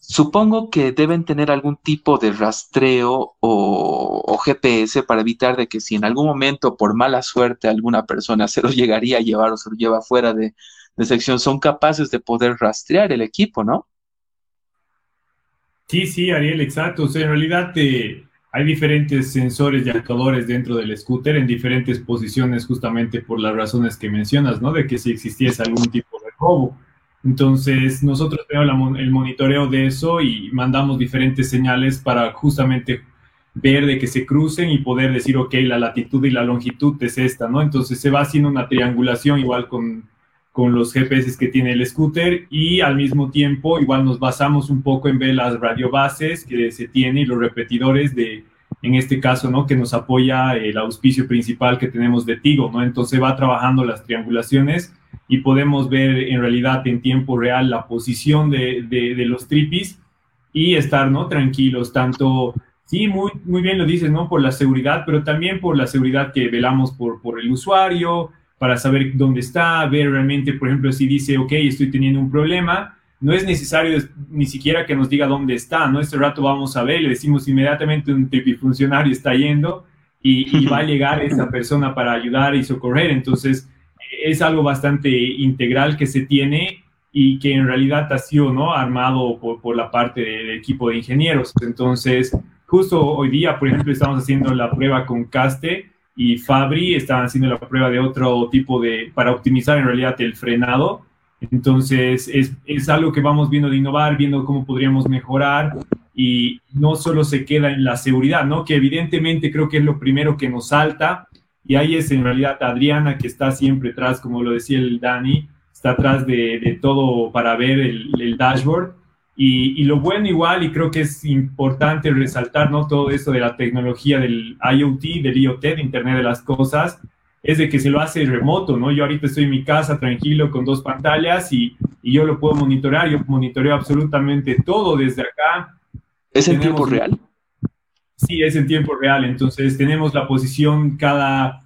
S1: Supongo que deben tener algún tipo de rastreo o, GPS para evitar de que si en algún momento por mala suerte alguna persona se lo llegaría a llevar o se lo lleva fuera de, sección, son capaces de poder rastrear el equipo, ¿no?
S3: Sí, sí, Ariel, exacto. O sea, en realidad eh, hay diferentes sensores y actuadores dentro del scooter en diferentes posiciones justamente por las razones que mencionas, ¿no? De que si existiese algún tipo de robo. Entonces, nosotros tenemos el monitoreo de eso y mandamos diferentes señales para justamente ver de que se crucen y poder decir, ok, la latitud y la longitud es esta, ¿no? Entonces se va haciendo una triangulación igual con, con los GPS que tiene el scooter y al mismo tiempo igual nos basamos un poco en ver las radiobases que se tiene y los repetidores de, en este caso, ¿no? Que nos apoya el auspicio principal que tenemos de Tigo, ¿no? Entonces va trabajando las triangulaciones y podemos ver en realidad en tiempo real la posición de, de, los tripis y estar ¿no? tranquilos, tanto, sí, muy, muy bien lo dices, ¿no? Por la seguridad, pero también por la seguridad que velamos por, por el usuario, para saber dónde está, ver realmente, por ejemplo, si dice, ok, estoy teniendo un problema, no es necesario ni siquiera que nos diga dónde está, ¿no? Este rato vamos a ver, le decimos inmediatamente un tripifuncionario está yendo y, y va a llegar esa persona para ayudar y socorrer, entonces es algo bastante integral que se tiene y que en realidad ha sido ¿no? armado por, la parte del equipo de ingenieros. Entonces, justo hoy día, por ejemplo, estamos haciendo la prueba con Caste y Fabri, están haciendo la prueba de otro tipo de, para optimizar en realidad el frenado. Entonces, es, es algo que vamos viendo de innovar, viendo cómo podríamos mejorar y no solo se queda en la seguridad, ¿no? Que evidentemente creo que es lo primero que nos salta, y ahí es en realidad Adriana que está siempre atrás, como lo decía el Dani, está atrás de, todo para ver el, dashboard. Y, lo bueno igual, y creo que es importante resaltar, ¿no? Todo esto de la tecnología del IoT, del IoT, de Internet de las Cosas, es de que se lo hace remoto, ¿no? Yo ahorita estoy en mi casa tranquilo con dos pantallas y, y yo lo puedo monitorear, yo monitoreo absolutamente todo desde acá.
S1: ¿Es en tiempo real?
S3: Sí, es en tiempo real. Entonces tenemos la posición cada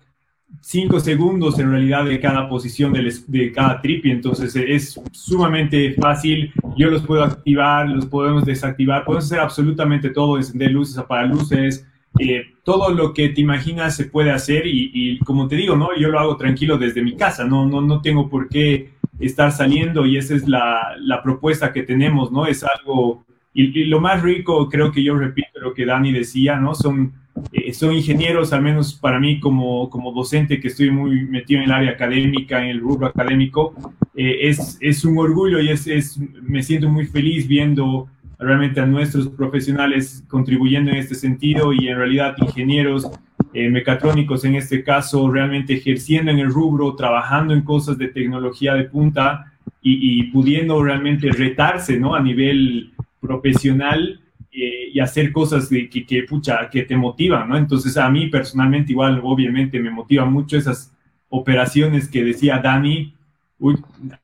S3: cinco segundos en realidad de cada posición de, de cada trip y entonces es sumamente fácil. Yo los puedo activar, los podemos desactivar, podemos hacer absolutamente todo, encender luces, apagar luces, eh, todo lo que te imaginas se puede hacer y, y, como te digo, ¿no? Yo lo hago tranquilo desde mi casa, no, no, no tengo por qué estar saliendo y esa es la, la propuesta que tenemos, ¿no? Es algo y, lo más rico, creo que yo repito lo que Dani decía, ¿no? Son eh, son ingenieros, al menos para mí como, como docente que estoy muy metido en el área académica, en el rubro académico, eh, es, es, un orgullo y es, es, me siento muy feliz viendo realmente a nuestros profesionales contribuyendo en este sentido y en realidad ingenieros eh, mecatrónicos en este caso realmente ejerciendo en el rubro, trabajando en cosas de tecnología de punta y, y pudiendo realmente retarse ¿no? a nivel profesional eh, y hacer cosas que, que, pucha, que te motivan, ¿no? Entonces a mí personalmente igual, obviamente, me motivan mucho esas operaciones que decía Dani. Uy,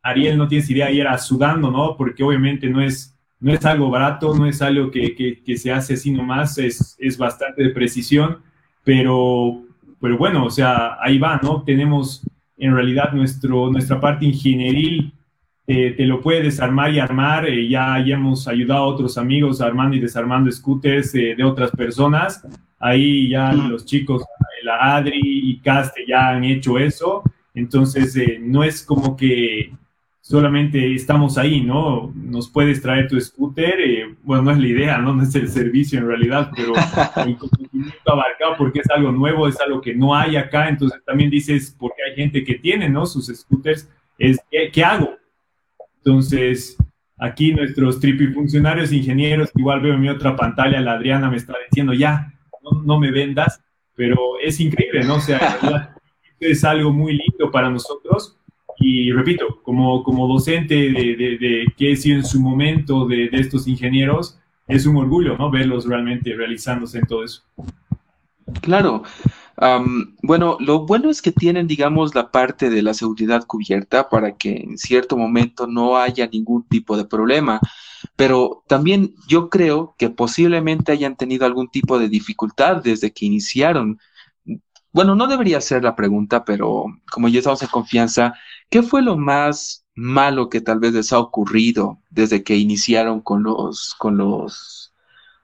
S3: Ariel no tienes idea, y era sudando, ¿no? Porque obviamente no es, no es algo barato, no es algo que, que, que se hace así nomás, es, es bastante de precisión, pero, pero bueno, o sea, ahí va, ¿no? Tenemos en realidad nuestro, nuestra parte ingenieril te lo puede desarmar y armar. Eh, ya, ya, hemos ayudado a otros amigos armando y desarmando scooters eh, de otras personas. Ahí ya los chicos, la Adri y Caste ya han hecho eso. Entonces, eh, no es como que solamente estamos ahí, ¿no? Nos puedes traer tu scooter. bueno, no es la idea, ¿no? No es el servicio en realidad, pero el conocimiento abarcado porque es algo nuevo, es algo que no hay acá. Entonces, también dices, porque hay gente que tiene, ¿no? Sus scooters, es, ¿qué hago? Entonces, aquí nuestros tripifuncionarios ingenieros, igual veo en mi otra pantalla, la Adriana me está diciendo, ya, no, me vendas, pero es increíble, ¿no? O sea, es algo muy lindo para nosotros. Y repito, como, como docente de, de, de que he sido en su momento de, de estos ingenieros, es un orgullo, ¿no? Verlos realmente realizándose en todo eso.
S1: Claro, bueno, lo bueno es que tienen, digamos, la parte de la seguridad cubierta para que en cierto momento no haya ningún tipo de problema. Pero también yo creo que posiblemente hayan tenido algún tipo de dificultad desde que iniciaron. Bueno, no debería ser la pregunta, pero como ya estamos en confianza, ¿qué fue lo más malo que tal vez les ha ocurrido desde que iniciaron con los, con los,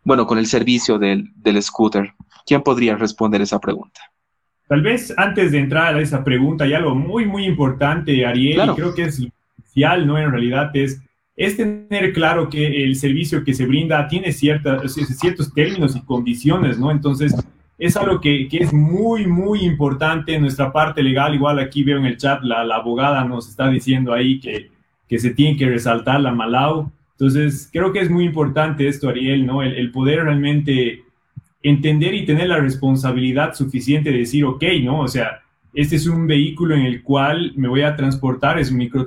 S1: bueno, con el servicio del, del scooter? ¿Quién podría responder esa pregunta?
S3: Tal vez antes de entrar a esa pregunta hay algo muy, muy importante, Ariel, y creo que es esencial, ¿no? En realidad es, es tener claro que el servicio que se brinda tiene ciertas, ciertos términos y condiciones, ¿no? Entonces, es algo que, que, es muy, muy importante en nuestra parte legal. Igual aquí veo en el chat, la, la abogada nos está diciendo ahí que, que, se tiene que resaltar la Malau. Entonces, creo que es muy importante esto, Ariel, ¿no? El, el poder realmente entender y tener la responsabilidad suficiente de decir, ok, ¿no? O sea, este es un vehículo en el cual me voy a transportar, es micro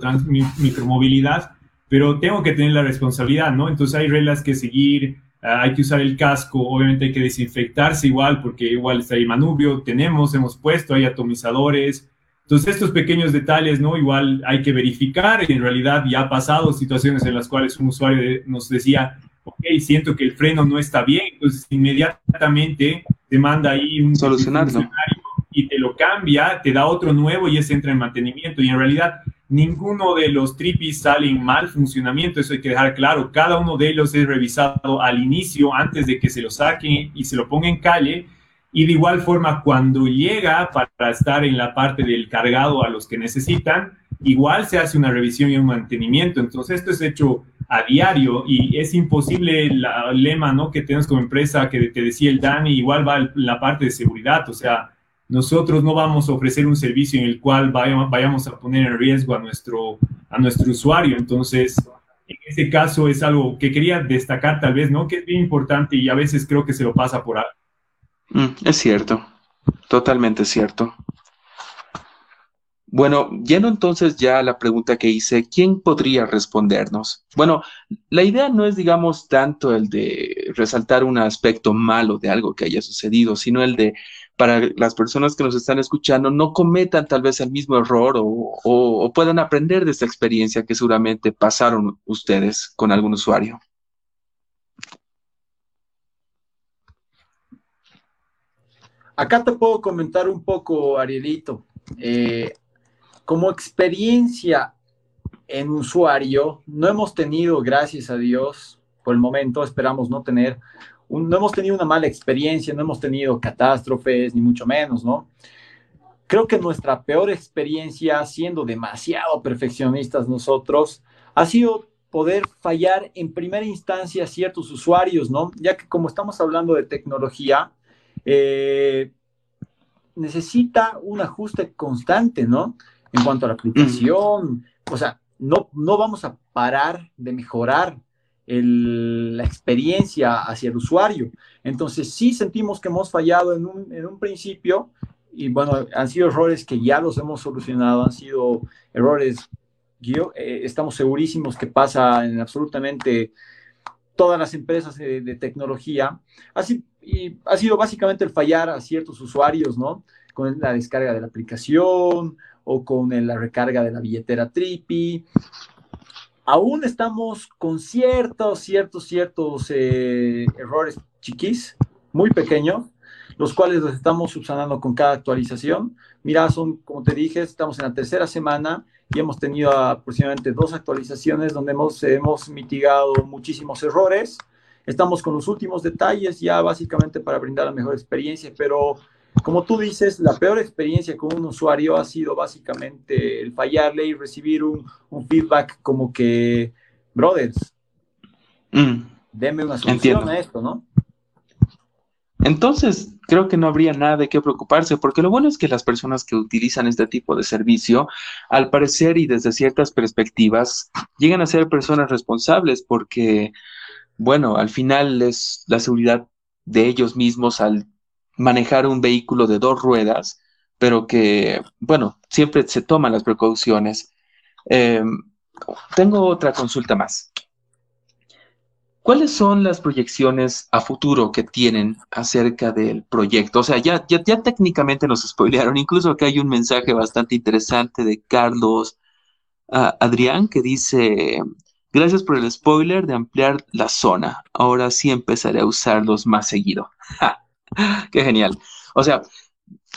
S3: micromovilidad, pero tengo que tener la responsabilidad, ¿no? Entonces hay reglas que seguir, ah, hay que usar el casco, obviamente hay que desinfectarse igual, porque igual está ahí manubrio, tenemos, hemos puesto, hay atomizadores. Entonces estos pequeños detalles, ¿no? Igual hay que verificar, en realidad ya ha pasado situaciones en las cuales un usuario nos decía, ok, siento que el freno no está bien, entonces inmediatamente te manda ahí un
S1: solucionarlo
S3: y te lo cambia, te da otro nuevo y ese entra en mantenimiento. Y en realidad ninguno de los tripis sale en mal funcionamiento, eso hay que dejar claro. Cada uno de ellos es revisado al inicio, antes de que se lo saquen y se lo ponga en calle. Y de igual forma, cuando llega para estar en la parte del cargado a los que necesitan, igual se hace una revisión y un mantenimiento. Entonces, esto es hecho a diario y es imposible el lema ¿no? que tenemos como empresa que te decía el Dani, igual va la parte de seguridad, o sea, nosotros no vamos a ofrecer un servicio en el cual vayamos, a poner en riesgo a nuestro, a nuestro usuario. Entonces, en ese caso es algo que quería destacar tal vez, ¿no? Que es bien importante y a veces creo que se lo pasa por alto.
S1: Mm, es cierto, totalmente cierto. Bueno, yendo entonces ya la pregunta que hice, ¿quién podría respondernos? Bueno, la idea no es, digamos, tanto el de resaltar un aspecto malo de algo que haya sucedido, sino el de, para las personas que nos están escuchando, no cometan tal vez el mismo error o, puedan aprender de esta experiencia que seguramente pasaron ustedes con algún usuario.
S5: Acá te puedo comentar un poco, Arielito. Eh, como experiencia en usuario, no hemos tenido, gracias a Dios, por el momento, esperamos no tener, no hemos tenido una mala experiencia, no hemos tenido catástrofes, ni mucho menos, ¿no? Creo que nuestra peor experiencia, siendo demasiado perfeccionistas nosotros, ha sido poder fallar en primera instancia ciertos usuarios, ¿no? Ya que como estamos hablando de tecnología,
S4: eh, necesita un ajuste constante, ¿no? En cuanto a la aplicación, o sea, no, no vamos a parar de mejorar la experiencia hacia el usuario. Entonces, sí sentimos que hemos fallado en un, en un principio y bueno, han sido errores que ya los hemos solucionado, han sido errores yo, eh, estamos segurísimos que pasa en absolutamente todas las empresas de, tecnología. Así, y ha sido básicamente el fallar a ciertos usuarios, ¿no? Con la descarga de la aplicación o con la recarga de la billetera Tripi. Aún estamos con ciertos, ciertos, ciertos eh, errores chiquis, muy pequeños, los cuales los estamos subsanando con cada actualización. Mira, son, como te dije, estamos en la tercera semana y hemos tenido aproximadamente dos actualizaciones donde hemos, hemos mitigado muchísimos errores. Estamos con los últimos detalles ya básicamente para brindar la mejor experiencia, pero como tú dices, la peor experiencia con un usuario ha sido básicamente el fallarle y recibir un, un feedback como que, brothers, mm. denme una solución a esto, ¿no?
S1: Entonces, creo que no habría nada de qué preocuparse, porque lo bueno es que las personas que utilizan este tipo de servicio, al parecer y desde ciertas perspectivas, llegan a ser personas responsables, porque, bueno, al final es la seguridad de ellos mismos al manejar un vehículo de dos ruedas, pero que, bueno, siempre se toman las precauciones. Em, tengo otra consulta más. ¿Cuáles son las proyecciones a futuro que tienen acerca del proyecto? O sea, ya, ya, técnicamente nos spoilearon, incluso acá hay un mensaje bastante interesante de Carlos ah, Adrián que dice, gracias por el spoiler de ampliar la zona, ahora sí empezaré a usarlos más seguido. ¡Qué genial! O sea,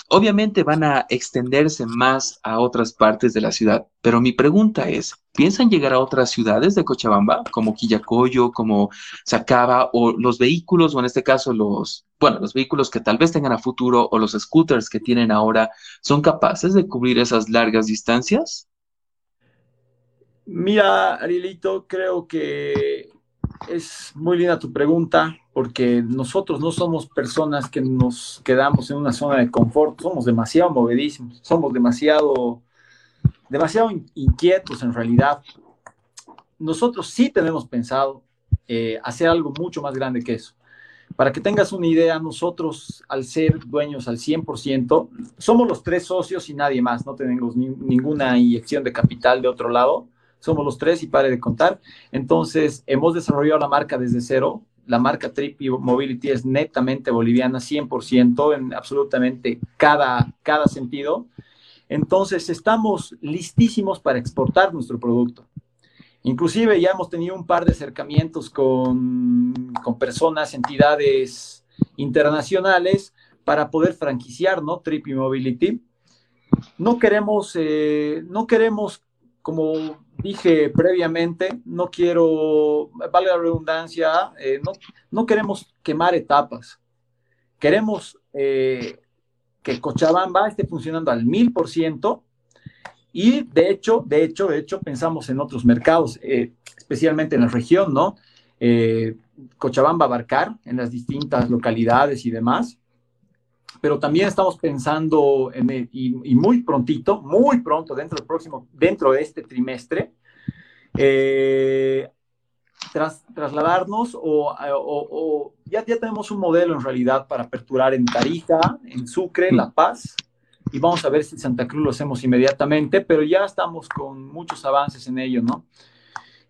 S1: Obviamente van a extenderse más a otras partes de la ciudad, pero mi pregunta es, ¿piensan llegar a otras ciudades de Cochabamba, como Quillacoyo, como Sacaba, o los vehículos, o en este caso los, bueno, los vehículos que tal vez tengan a futuro, o los scooters que tienen ahora, son capaces de cubrir esas largas distancias?
S4: Mira, Arielito, creo que es muy linda tu pregunta porque nosotros no somos personas que nos quedamos en una zona de confort, somos demasiado movedísimos, somos demasiado, demasiado inquietos en realidad. Nosotros sí tenemos pensado eh, hacer algo mucho más grande que eso. Para que tengas una idea, nosotros al ser dueños al 100%, somos los tres socios y nadie más, no tenemos ninguna inyección de capital de otro lado somos los tres y pare de contar. Entonces, hemos desarrollado la marca desde cero. La marca Trippy Mobility es netamente boliviana, 100% en absolutamente cada, cada sentido. Entonces, estamos listísimos para exportar nuestro producto. Inclusive ya hemos tenido un par de acercamientos con, con personas, entidades internacionales para poder franquiciar, ¿no? Trippy Mobility. No queremos, eh, no queremos como dije previamente, no quiero, vale la redundancia, eh, no, no, queremos quemar etapas. Queremos eh, que Cochabamba esté funcionando al mil por ciento y de hecho, de hecho, de hecho, pensamos en otros mercados, eh, especialmente en la región, ¿no? Cochabamba abarcar en las distintas localidades y demás pero también estamos pensando, en y, muy prontito, muy pronto, dentro del próximo, dentro de este trimestre, eh, tras, trasladarnos o, ya, ya tenemos un modelo en realidad para aperturar en Tarija, en Sucre, La Paz, y vamos a ver si Santa Cruz lo hacemos inmediatamente, pero ya estamos con muchos avances en ello, ¿no?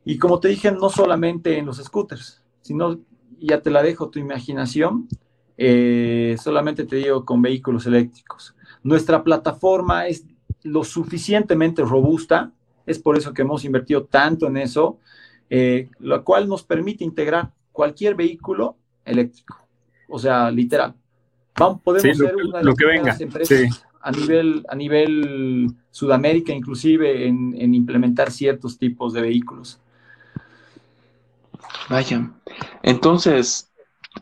S4: Y como te dije, no solamente en los scooters, sino, ya te la dejo tu imaginación, eh, solamente te digo con vehículos eléctricos. Nuestra plataforma es lo suficientemente robusta, es por eso que hemos invertido tanto en eso, eh, lo cual nos permite integrar cualquier vehículo eléctrico. O sea, literal. Vamos, podemos ser una de las empresas a, nivel, a nivel Sudamérica, inclusive en, en implementar ciertos tipos de vehículos.
S1: Vaya. Entonces,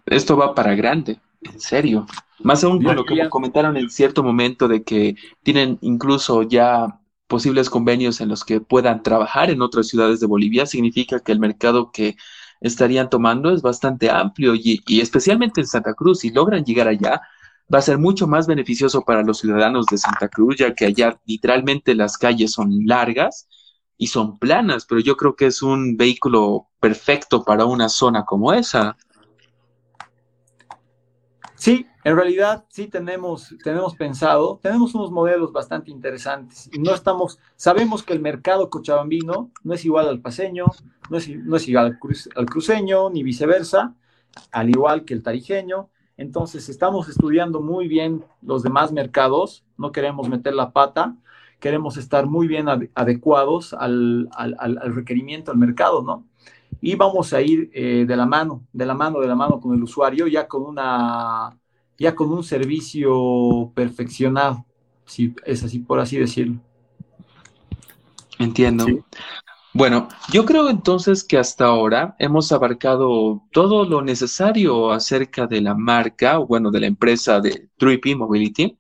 S1: esto va para grande, en serio. Más aún con lo que comentaron en cierto momento de que tienen incluso ya posibles convenios en los que puedan trabajar en otras ciudades de Bolivia, significa que el mercado que estarían tomando es bastante amplio y, especialmente en Santa Cruz, si logran llegar allá, va a ser mucho más beneficioso para los ciudadanos de Santa Cruz, ya que allá literalmente las calles son largas y son planas, pero yo creo que es un vehículo perfecto para una zona como esa.
S4: Sí, en realidad sí tenemos, tenemos pensado, tenemos unos modelos bastante interesantes y no estamos, sabemos que el mercado cochabambino no es igual al paseño, no es, no es igual al, al cruceño, ni viceversa, al igual que el tarijeño. Entonces estamos estudiando muy bien los demás mercados, no queremos meter la pata, queremos estar muy bien adecuados al, al, al, requerimiento del mercado, ¿no? Y vamos a ir eh, de la mano, de la mano, de la mano con el usuario, ya con una, ya con un servicio perfeccionado, si es así, por así decirlo.
S1: Entiendo. Bueno, yo creo entonces que hasta ahora hemos abarcado todo lo necesario acerca de la marca, o bueno, de la empresa de Trippy Mobility.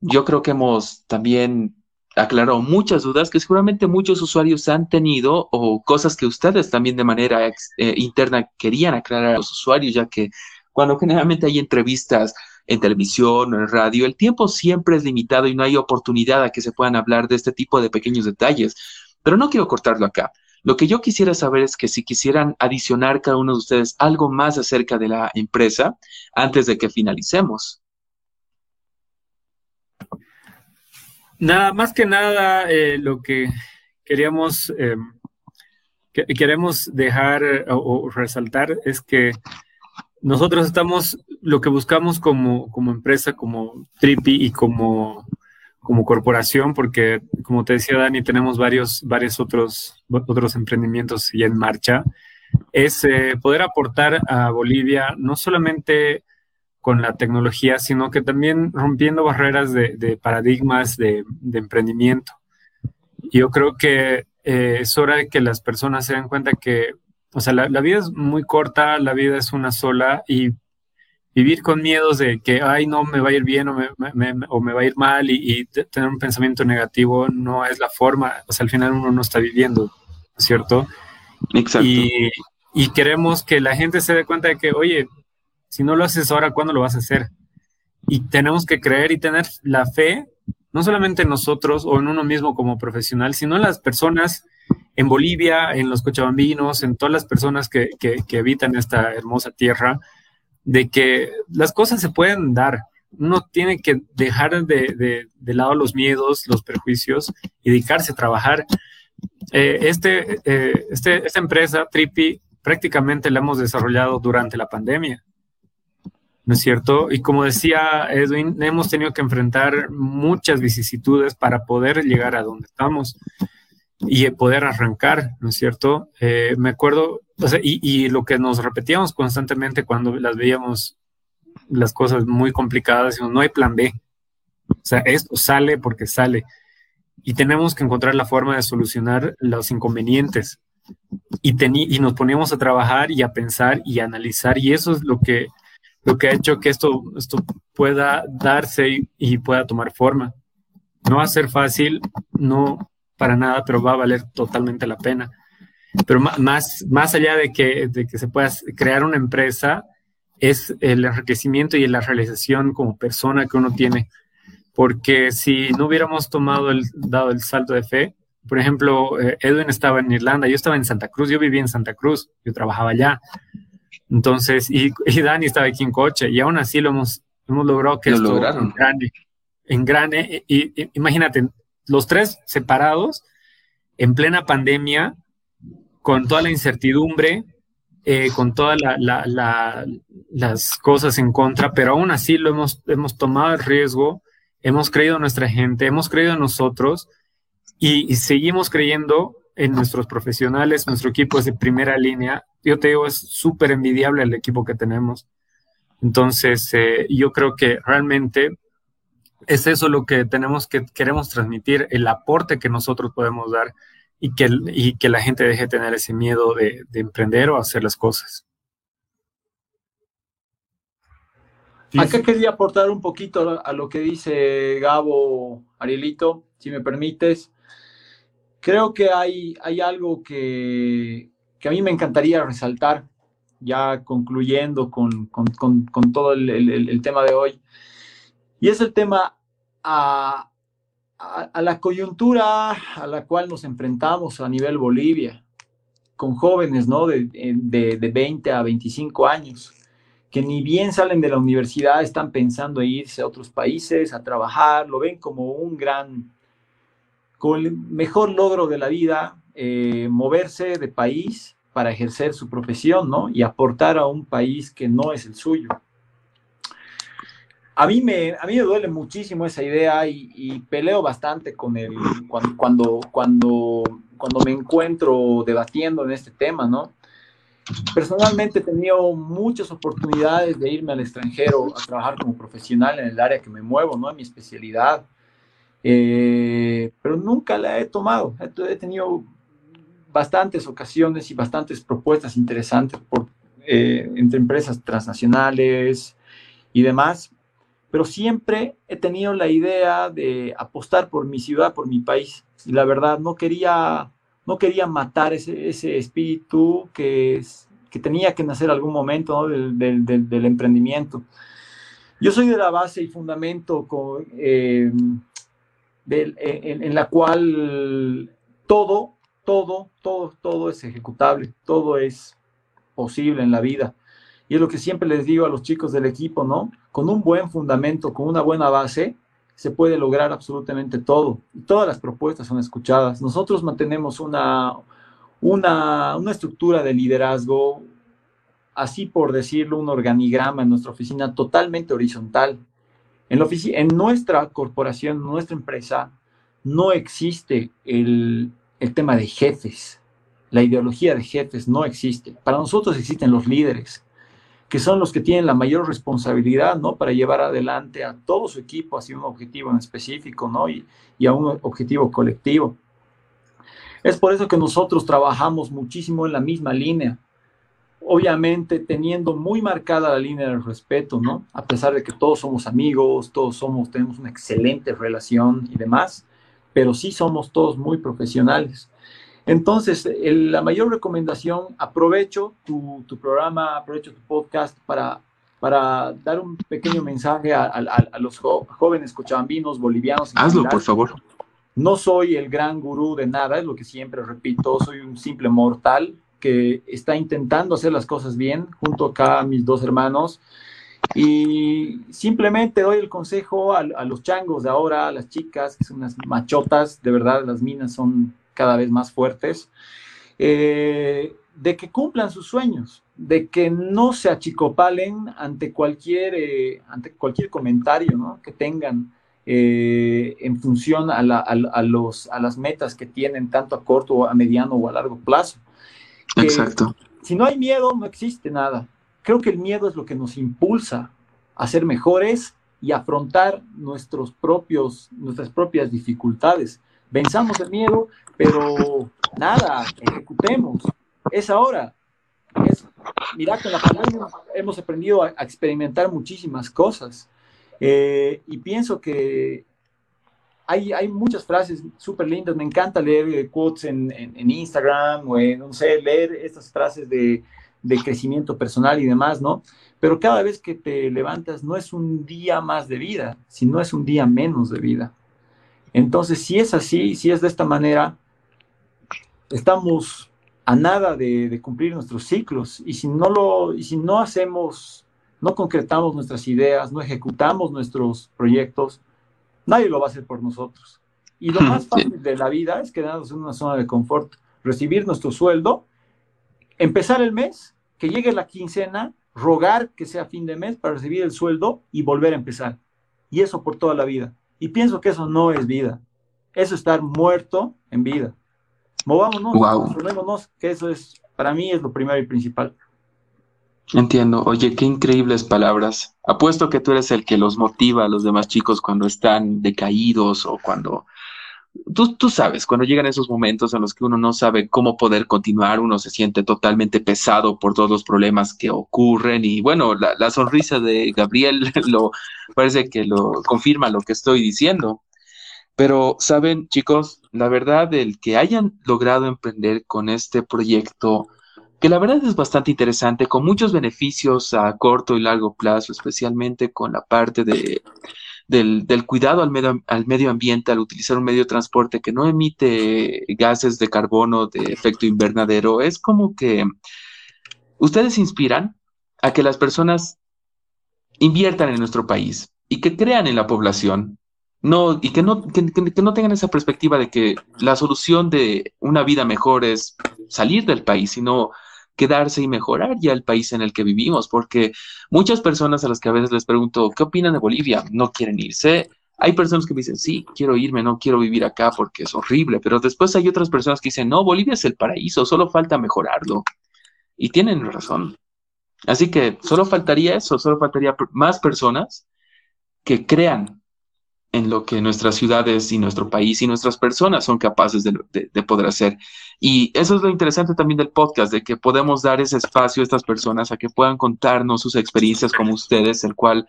S1: Yo creo que hemos también aclaró muchas dudas que seguramente muchos usuarios han tenido o cosas que ustedes también de manera eh, interna querían aclarar a los usuarios, ya que cuando generalmente hay entrevistas en televisión o en radio, el tiempo siempre es limitado y no hay oportunidad a que se puedan hablar de este tipo de pequeños detalles. Pero no quiero cortarlo acá. Lo que yo quisiera saber es que si quisieran adicionar cada uno de ustedes algo más acerca de la empresa antes de que finalicemos.
S2: Nada, más que nada, eh, lo que queríamos, eh, queremos dejar eh, o, resaltar es que nosotros estamos, lo que buscamos como, como empresa, como Tripi y como, como corporación, porque como te decía Dani, tenemos varios, varios otros, otros emprendimientos ya en marcha, es poder aportar a Bolivia no solamente con la tecnología, sino que también rompiendo barreras de, paradigmas de, emprendimiento. Yo creo que eh, es hora de que las personas se den cuenta que, o sea, la, vida es muy corta, la vida es una sola y vivir con miedos de que, ay, no, me va a ir bien o me, o me va a ir mal y, tener un pensamiento negativo no es la forma, o sea, al final uno no está viviendo, ¿cierto?
S1: Exacto.
S2: Y, y queremos que la gente se dé cuenta de que, oye, si no lo haces ahora, ¿cuándo lo vas a hacer? Y tenemos que creer y tener la fe, no solamente en nosotros o en uno mismo como profesional, sino en las personas en Bolivia, en los cochabambinos, en todas las personas que, que, habitan esta hermosa tierra, de que las cosas se pueden dar. Uno tiene que dejar de, lado los miedos, los perjuicios y dedicarse a trabajar. Eh, este, eh, este, esta empresa, Tripi, prácticamente la hemos desarrollado durante la pandemia. ¿No es cierto? Y como decía Edwin, hemos tenido que enfrentar muchas vicisitudes para poder llegar a donde estamos y poder arrancar, ¿no es cierto? Eh, me acuerdo, y, lo que nos repetíamos constantemente cuando las veíamos las cosas muy complicadas, no hay plan B. O sea, esto sale porque sale. Y tenemos que encontrar la forma de solucionar los inconvenientes. Y, y nos poníamos a trabajar y a pensar y a analizar. Y eso es lo que lo que ha hecho que esto, esto pueda darse y, pueda tomar forma. No va a ser fácil, no para nada, pero va a valer totalmente la pena. Pero más, más allá de que, de que se pueda crear una empresa, es el enriquecimiento y la realización como persona que uno tiene. Porque si no hubiéramos tomado el, dado el salto de fe, por ejemplo, eh, Edwin estaba en Irlanda, yo estaba en Santa Cruz, yo vivía en Santa Cruz, yo trabajaba allá. Entonces, y, Dani estaba aquí en coche y aún así lo hemos, hemos logrado que
S1: esto
S2: en grande, y, imagínate, los tres separados en plena pandemia, con toda la incertidumbre, eh, con todas las cosas en contra, pero aún así lo hemos, hemos tomado el riesgo, hemos creído en nuestra gente, hemos creído en nosotros y, y seguimos creyendo en nuestros profesionales, nuestro equipo es de primera línea. Yo te digo, es súper envidiable el equipo que tenemos. Entonces, eh, yo creo que realmente es eso lo que tenemos que queremos transmitir, el aporte que nosotros podemos dar y que, y que la gente deje de tener ese miedo de, emprender o hacer las cosas.
S4: Acá quería aportar un poquito a lo que dice Gabo Arielito, si me permites creo que hay, hay algo que, a mí me encantaría resaltar, ya concluyendo con, todo el, tema de hoy. Y es el tema a, a, la coyuntura a la cual nos enfrentamos a nivel Bolivia, con jóvenes ¿no? de, de, de 20 a 25 años, que ni bien salen de la universidad están pensando en irse a otros países a trabajar, lo ven como un gran, como el mejor logro de la vida, eh, moverse de país para ejercer su profesión, ¿no? Y aportar a un país que no es el suyo. A mí me, a mí me duele muchísimo esa idea y, peleo bastante con él cuando, cuando, cuando, cuando me encuentro debatiendo en este tema, ¿no? Personalmente he tenido muchas oportunidades de irme al extranjero a trabajar como profesional en el área que me muevo, ¿no? En mi especialidad. Eh, pero nunca la he tomado. He tenido bastantes ocasiones y bastantes propuestas interesantes por, eh, entre empresas transnacionales y demás, pero siempre he tenido la idea de apostar por mi ciudad, por mi país. Y la verdad, no quería no quería matar ese, ese espíritu que, que tenía que nacer algún momento del, del, emprendimiento. Yo soy de la base y fundamento con, eh, en, en, la cual todo, todo, todo, todo es ejecutable, todo es posible en la vida. Y es lo que siempre les digo a los chicos del equipo, ¿no? Con un buen fundamento, con una buena base, se puede lograr absolutamente todo. Todas las propuestas son escuchadas. Nosotros mantenemos una, una, una estructura de liderazgo, así por decirlo, un organigrama en nuestra oficina totalmente horizontal. En, la en nuestra corporación, en nuestra empresa, no existe el, el tema de jefes. La ideología de jefes no existe. Para nosotros existen los líderes que son los que tienen la mayor responsabilidad, ¿no? Para llevar adelante a todo su equipo hacia un objetivo en específico, ¿no? Y, y a un objetivo colectivo. Es por eso que nosotros trabajamos muchísimo en la misma línea, obviamente teniendo muy marcada la línea del respeto, ¿no? A pesar de que todos somos amigos, todos somos, tenemos una excelente relación y demás, pero sí somos todos muy profesionales. Entonces, la mayor recomendación, aprovecho tu, programa, aprovecho tu podcast para, para dar un pequeño mensaje a, los jóvenes cochabambinos, bolivianos.
S1: Hazlo, por favor.
S4: No soy el gran gurú de nada, es lo que siempre repito, soy un simple mortal que está intentando hacer las cosas bien junto acá a mis dos hermanos. Y simplemente doy el consejo a, a, los changos de ahora, a las chicas, que son unas machotas, de verdad, las minas son cada vez más fuertes, eh, de que cumplan sus sueños, de que no se achicopalen ante cualquier, eh, ante cualquier comentario que tengan eh, en función a, los, a las metas que tienen tanto a corto, a mediano o a largo plazo.
S1: Exacto.
S4: Si no hay miedo, no existe nada. Creo que el miedo es lo que nos impulsa a ser mejores y afrontar nuestros propios, nuestras propias dificultades. Venzamos el miedo pero nada, ejecutemos. Es ahora. Es, mira, con la pandemia hemos aprendido a, experimentar muchísimas cosas. Eh, y pienso que hay, hay muchas frases súper lindas. Me encanta leer eh, quotes en, en, Instagram o en, no sé, leer estas frases de, de crecimiento personal y demás, ¿no? Pero cada vez que te levantas no es un día más de vida, sino es un día menos de vida. Entonces, si es así, si es de esta manera, estamos a nada de, cumplir nuestros ciclos y si no lo y si no hacemos no concretamos nuestras ideas no ejecutamos nuestros proyectos nadie lo va a hacer por nosotros y lo más fácil de la vida es quedarnos en una zona de confort recibir nuestro sueldo empezar el mes que llegue la quincena rogar que sea fin de mes para recibir el sueldo y volver a empezar y eso por toda la vida y pienso que eso no es vida eso es estar muerto en vida Movámonos, wow. que eso es, para mí es lo primero y principal.
S1: Entiendo. Oye, qué increíbles palabras. Apuesto que tú eres el que los motiva a los demás chicos cuando están decaídos o cuando... Tú, sabes, cuando llegan esos momentos en los que uno no sabe cómo poder continuar, uno se siente totalmente pesado por todos los problemas que ocurren y bueno, la, la sonrisa de Gabriel lo parece que lo confirma lo que estoy diciendo. Pero, saben, chicos, la verdad, el que hayan logrado emprender con este proyecto, que la verdad es bastante interesante, con muchos beneficios a corto y largo plazo, especialmente con la parte de, del, cuidado al medio, al medio ambiente al utilizar un medio de transporte que no emite gases de carbono de efecto invernadero, es como que ustedes inspiran a que las personas inviertan en nuestro país y que crean en la población. No, y que no, que, no tengan esa perspectiva de que la solución de una vida mejor es salir del país, sino quedarse y mejorar ya el país en el que vivimos, porque muchas personas a las que a veces les pregunto, ¿qué opinan de Bolivia? No quieren irse. Hay personas que me dicen, sí, quiero irme, no quiero vivir acá porque es horrible, pero después hay otras personas que dicen, no, Bolivia es el paraíso, solo falta mejorarlo. Y tienen razón. Así que solo faltaría eso, solo faltaría más personas que crean en lo que nuestras ciudades y nuestro país y nuestras personas son capaces de, poder hacer. Y eso es lo interesante también del podcast, de que podemos dar ese espacio a estas personas a que puedan contarnos sus experiencias como ustedes, el cual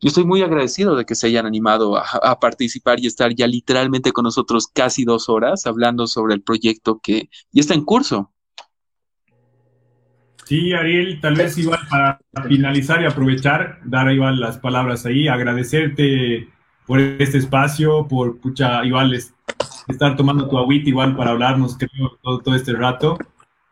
S1: yo estoy muy agradecido de que se hayan animado a, participar y estar ya literalmente con nosotros casi dos horas hablando sobre el proyecto que ya está en curso.
S3: Sí, Ariel, tal vez igual para finalizar y aprovechar, dar igual las palabras ahí, agradecerte por este espacio, por pucha, igual estar tomando tu agüita igual para hablarnos, creo, todo, todo este rato.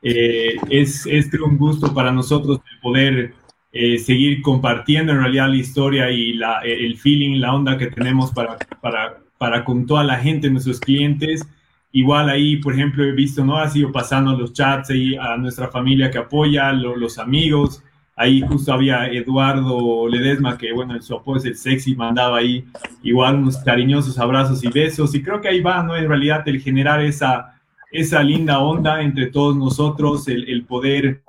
S3: Eh, es, es un gusto para nosotros poder eh, seguir compartiendo en realidad la historia y la, el feeling, la onda que tenemos para, para, para con toda la gente, nuestros clientes. Igual ahí, por ejemplo, he visto, ¿no? Ha sido pasando los chats ahí a nuestra familia que apoya, los amigos, Ahí justo había Eduardo Ledesma, que bueno, en su apodo es el sexy, mandaba ahí igual unos cariñosos abrazos y besos. Y creo que ahí va, ¿no? En realidad el generar esa, esa linda onda entre todos nosotros, el, poder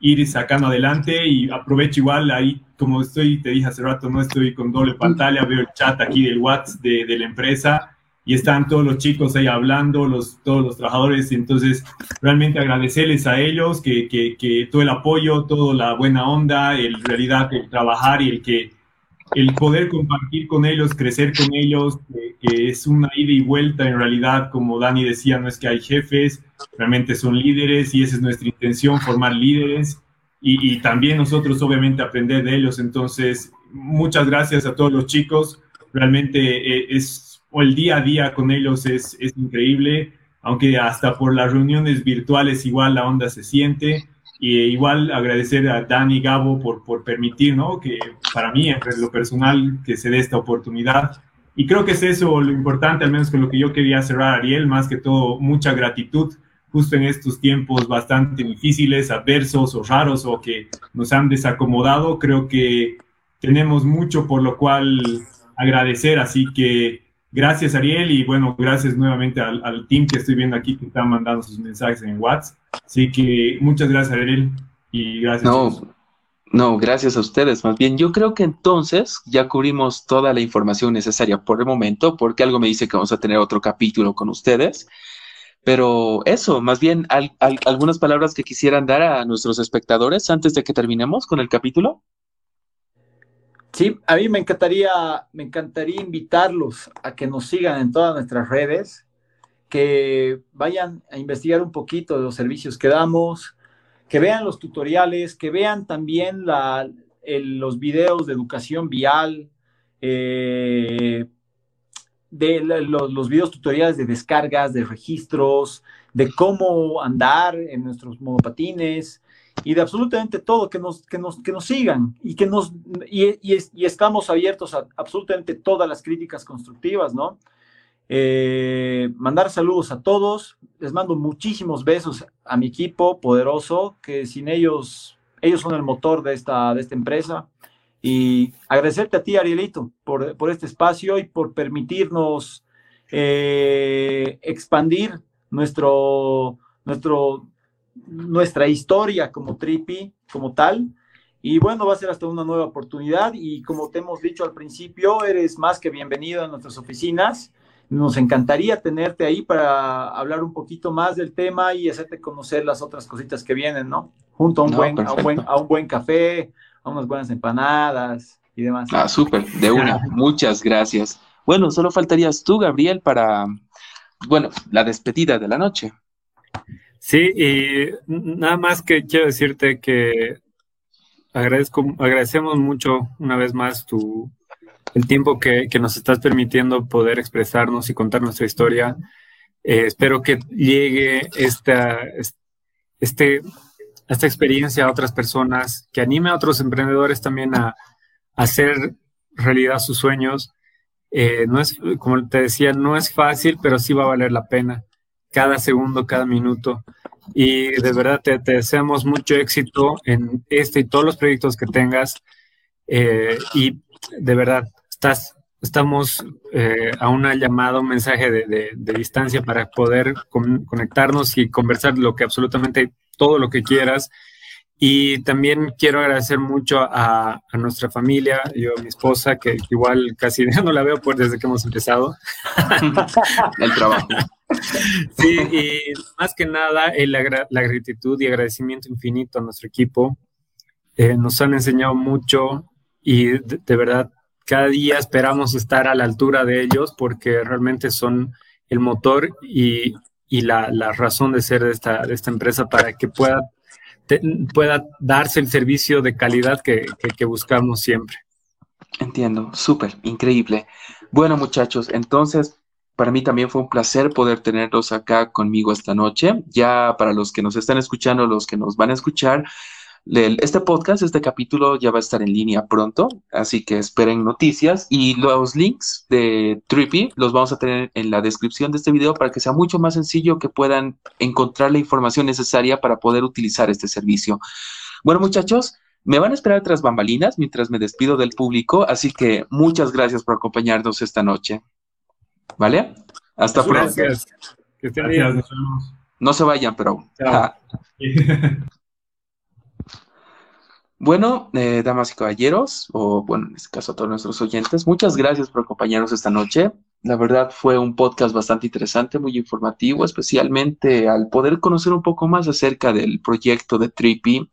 S3: ir sacando adelante y aprovecho igual ahí, como estoy, te dije hace rato, no estoy con doble pantalla, veo el chat aquí del WhatsApp de, de la empresa y están todos los chicos ahí hablando, los, todos los trabajadores, entonces realmente agradecerles a ellos que, que, que todo el apoyo, toda la buena onda, el realidad, el trabajar y el que el poder compartir con ellos, crecer con ellos, que, es una ida y vuelta en realidad, como Dani decía, no es que hay jefes, realmente son líderes y esa es nuestra intención, formar líderes y, y también nosotros obviamente aprender de ellos, entonces muchas gracias a todos los chicos, realmente eh, es o el día a día con ellos es, es increíble, aunque hasta por las reuniones virtuales igual la onda se siente. Y igual agradecer a Dani Gabo por, por permitir, ¿no? Que para mí, en lo personal, que se dé esta oportunidad. Y creo que es eso lo importante, al menos con lo que yo quería cerrar, Ariel, más que todo, mucha gratitud justo en estos tiempos bastante difíciles, adversos o raros o que nos han desacomodado. Creo que tenemos mucho por lo cual agradecer, así que Gracias, Ariel, y bueno, gracias nuevamente al, team que estoy viendo aquí que están mandando sus mensajes en WhatsApp. Así que muchas gracias, Ariel, y gracias.
S1: No, no, gracias a ustedes. Más bien, yo creo que entonces ya cubrimos toda la información necesaria por el momento, porque algo me dice que vamos a tener otro capítulo con ustedes. Pero eso, más bien, algunas palabras que quisieran dar a nuestros espectadores antes de que terminemos con el capítulo.
S4: Sí, a mí me encantaría, me encantaría invitarlos a que nos sigan en todas nuestras redes, que vayan a investigar un poquito de los servicios que damos, que vean los tutoriales, que vean también los videos de educación vial, eh, de los, los, videos tutoriales de descargas, de registros, de cómo andar en nuestros monopatines, y de absolutamente todo, que nos, que nos, que nos sigan y que nos, y, y, estamos abiertos a absolutamente todas las críticas constructivas, ¿no? Eh, mandar saludos a todos, les mando muchísimos besos a mi equipo poderoso, que sin ellos, ellos son el motor de esta, de esta empresa. Y agradecerte a ti, Arielito, por, por este espacio y por permitirnos eh, expandir nuestro, nuestro, nuestra historia como Tripi, como tal. Y bueno, va a ser hasta una nueva oportunidad y como te hemos dicho al principio, eres más que bienvenido a nuestras oficinas. Nos encantaría tenerte ahí para hablar un poquito más del tema y hacerte conocer las otras cositas que vienen, ¿no? Junto a un, buen, a un, buen, a un buen café, a unas buenas empanadas y demás.
S1: Ah, súper, de una. Muchas gracias. Bueno, solo faltarías tú, Gabriel, para, bueno, la despedida de la noche.
S2: Sí, y nada más que quiero decirte que agradezco, agradecemos mucho una vez más tu, el tiempo que, nos estás permitiendo poder expresarnos y contar nuestra historia. Eh, espero que llegue esta, este, esta experiencia a otras personas, que anime a otros emprendedores también a, hacer realidad sus sueños. Eh, no es, como te decía, no es fácil, pero sí va a valer la pena. Cada segundo, cada minuto. Y de verdad te, deseamos mucho éxito en este y todos los proyectos que tengas. Eh, y de verdad, estás, estamos eh, a una llamada, un mensaje de, distancia para poder conectarnos y conversar lo que absolutamente todo lo que quieras. Y también quiero agradecer mucho a, nuestra familia, yo, a mi esposa, que igual casi no la veo pues desde que hemos empezado.
S1: El trabajo.
S2: Sí, y más que nada, la, gratitud y agradecimiento infinito a nuestro equipo. Eh, nos han enseñado mucho y de, verdad, cada día esperamos estar a la altura de ellos porque realmente son el motor y, la, razón de ser de esta, de esta empresa para que pueda pueda darse el servicio de calidad que, buscamos siempre.
S1: Entiendo, súper, increíble. Bueno, muchachos, entonces para mí también fue un placer poder tenerlos acá conmigo esta noche. Ya para los que nos están escuchando, los que nos van a escuchar, este podcast, este capítulo ya va a estar en línea pronto, así que esperen noticias y los links de Trippy los vamos a tener en la descripción de este video para que sea mucho más sencillo que puedan encontrar la información necesaria para poder utilizar este servicio. Bueno, muchachos, me van a esperar tras bambalinas mientras me despido del público, así que muchas gracias por acompañarnos esta noche. ¿Vale? Hasta pronto. Gracias. Que estén bien. No se vayan, pero. Bueno, eh, damas y caballeros, o bueno, en este caso a todos nuestros oyentes, muchas gracias por acompañarnos esta noche. La verdad fue un podcast bastante interesante, muy informativo, especialmente al poder conocer un poco más acerca del proyecto de Trippy.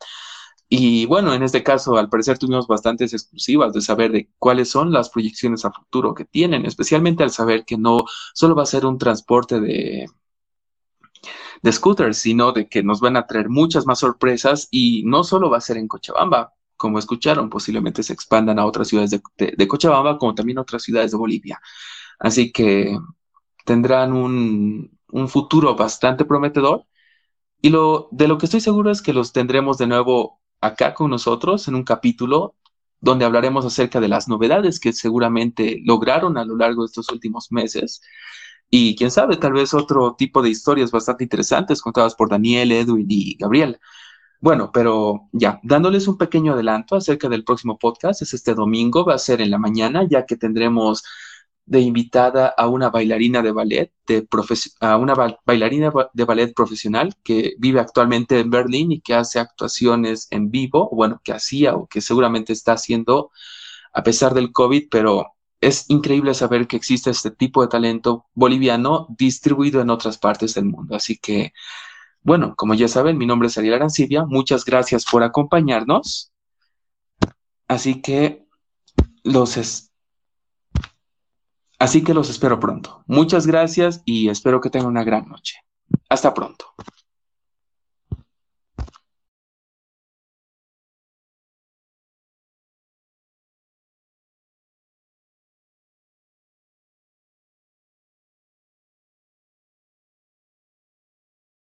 S1: Y bueno, en este caso, al parecer tuvimos bastantes exclusivas de saber de cuáles son las proyecciones a futuro que tienen, especialmente al saber que no solo va a ser un transporte de, de scooters, sino de que nos van a traer muchas más sorpresas y no solo va a ser en Cochabamba, como escucharon, posiblemente se expandan a otras ciudades de, Cochabamba, como también a otras ciudades de Bolivia. Así que tendrán un, un futuro bastante prometedor. Y lo, de lo que estoy seguro es que los tendremos de nuevo acá con nosotros en un capítulo donde hablaremos acerca de las novedades que seguramente lograron a lo largo de estos últimos meses y quién sabe, tal vez otro tipo de historias bastante interesantes contadas por Daniel, Edwin y Gabriel. Bueno, pero ya, dándoles un pequeño adelanto acerca del próximo podcast, es este domingo, va a ser en la mañana, ya que tendremos de invitada a una bailarina de ballet, de a una bailarina de ballet profesional que vive actualmente en Berlín y que hace actuaciones en vivo, bueno, que hacía o que seguramente está haciendo a pesar del COVID, pero es increíble saber que existe este tipo de talento boliviano distribuido en otras partes del mundo. Así que, bueno, como ya saben, mi nombre es Ariel Arancibia. Muchas gracias por acompañarnos. Así que los Así que los espero pronto. Muchas gracias y espero que tengan una gran noche. Hasta pronto.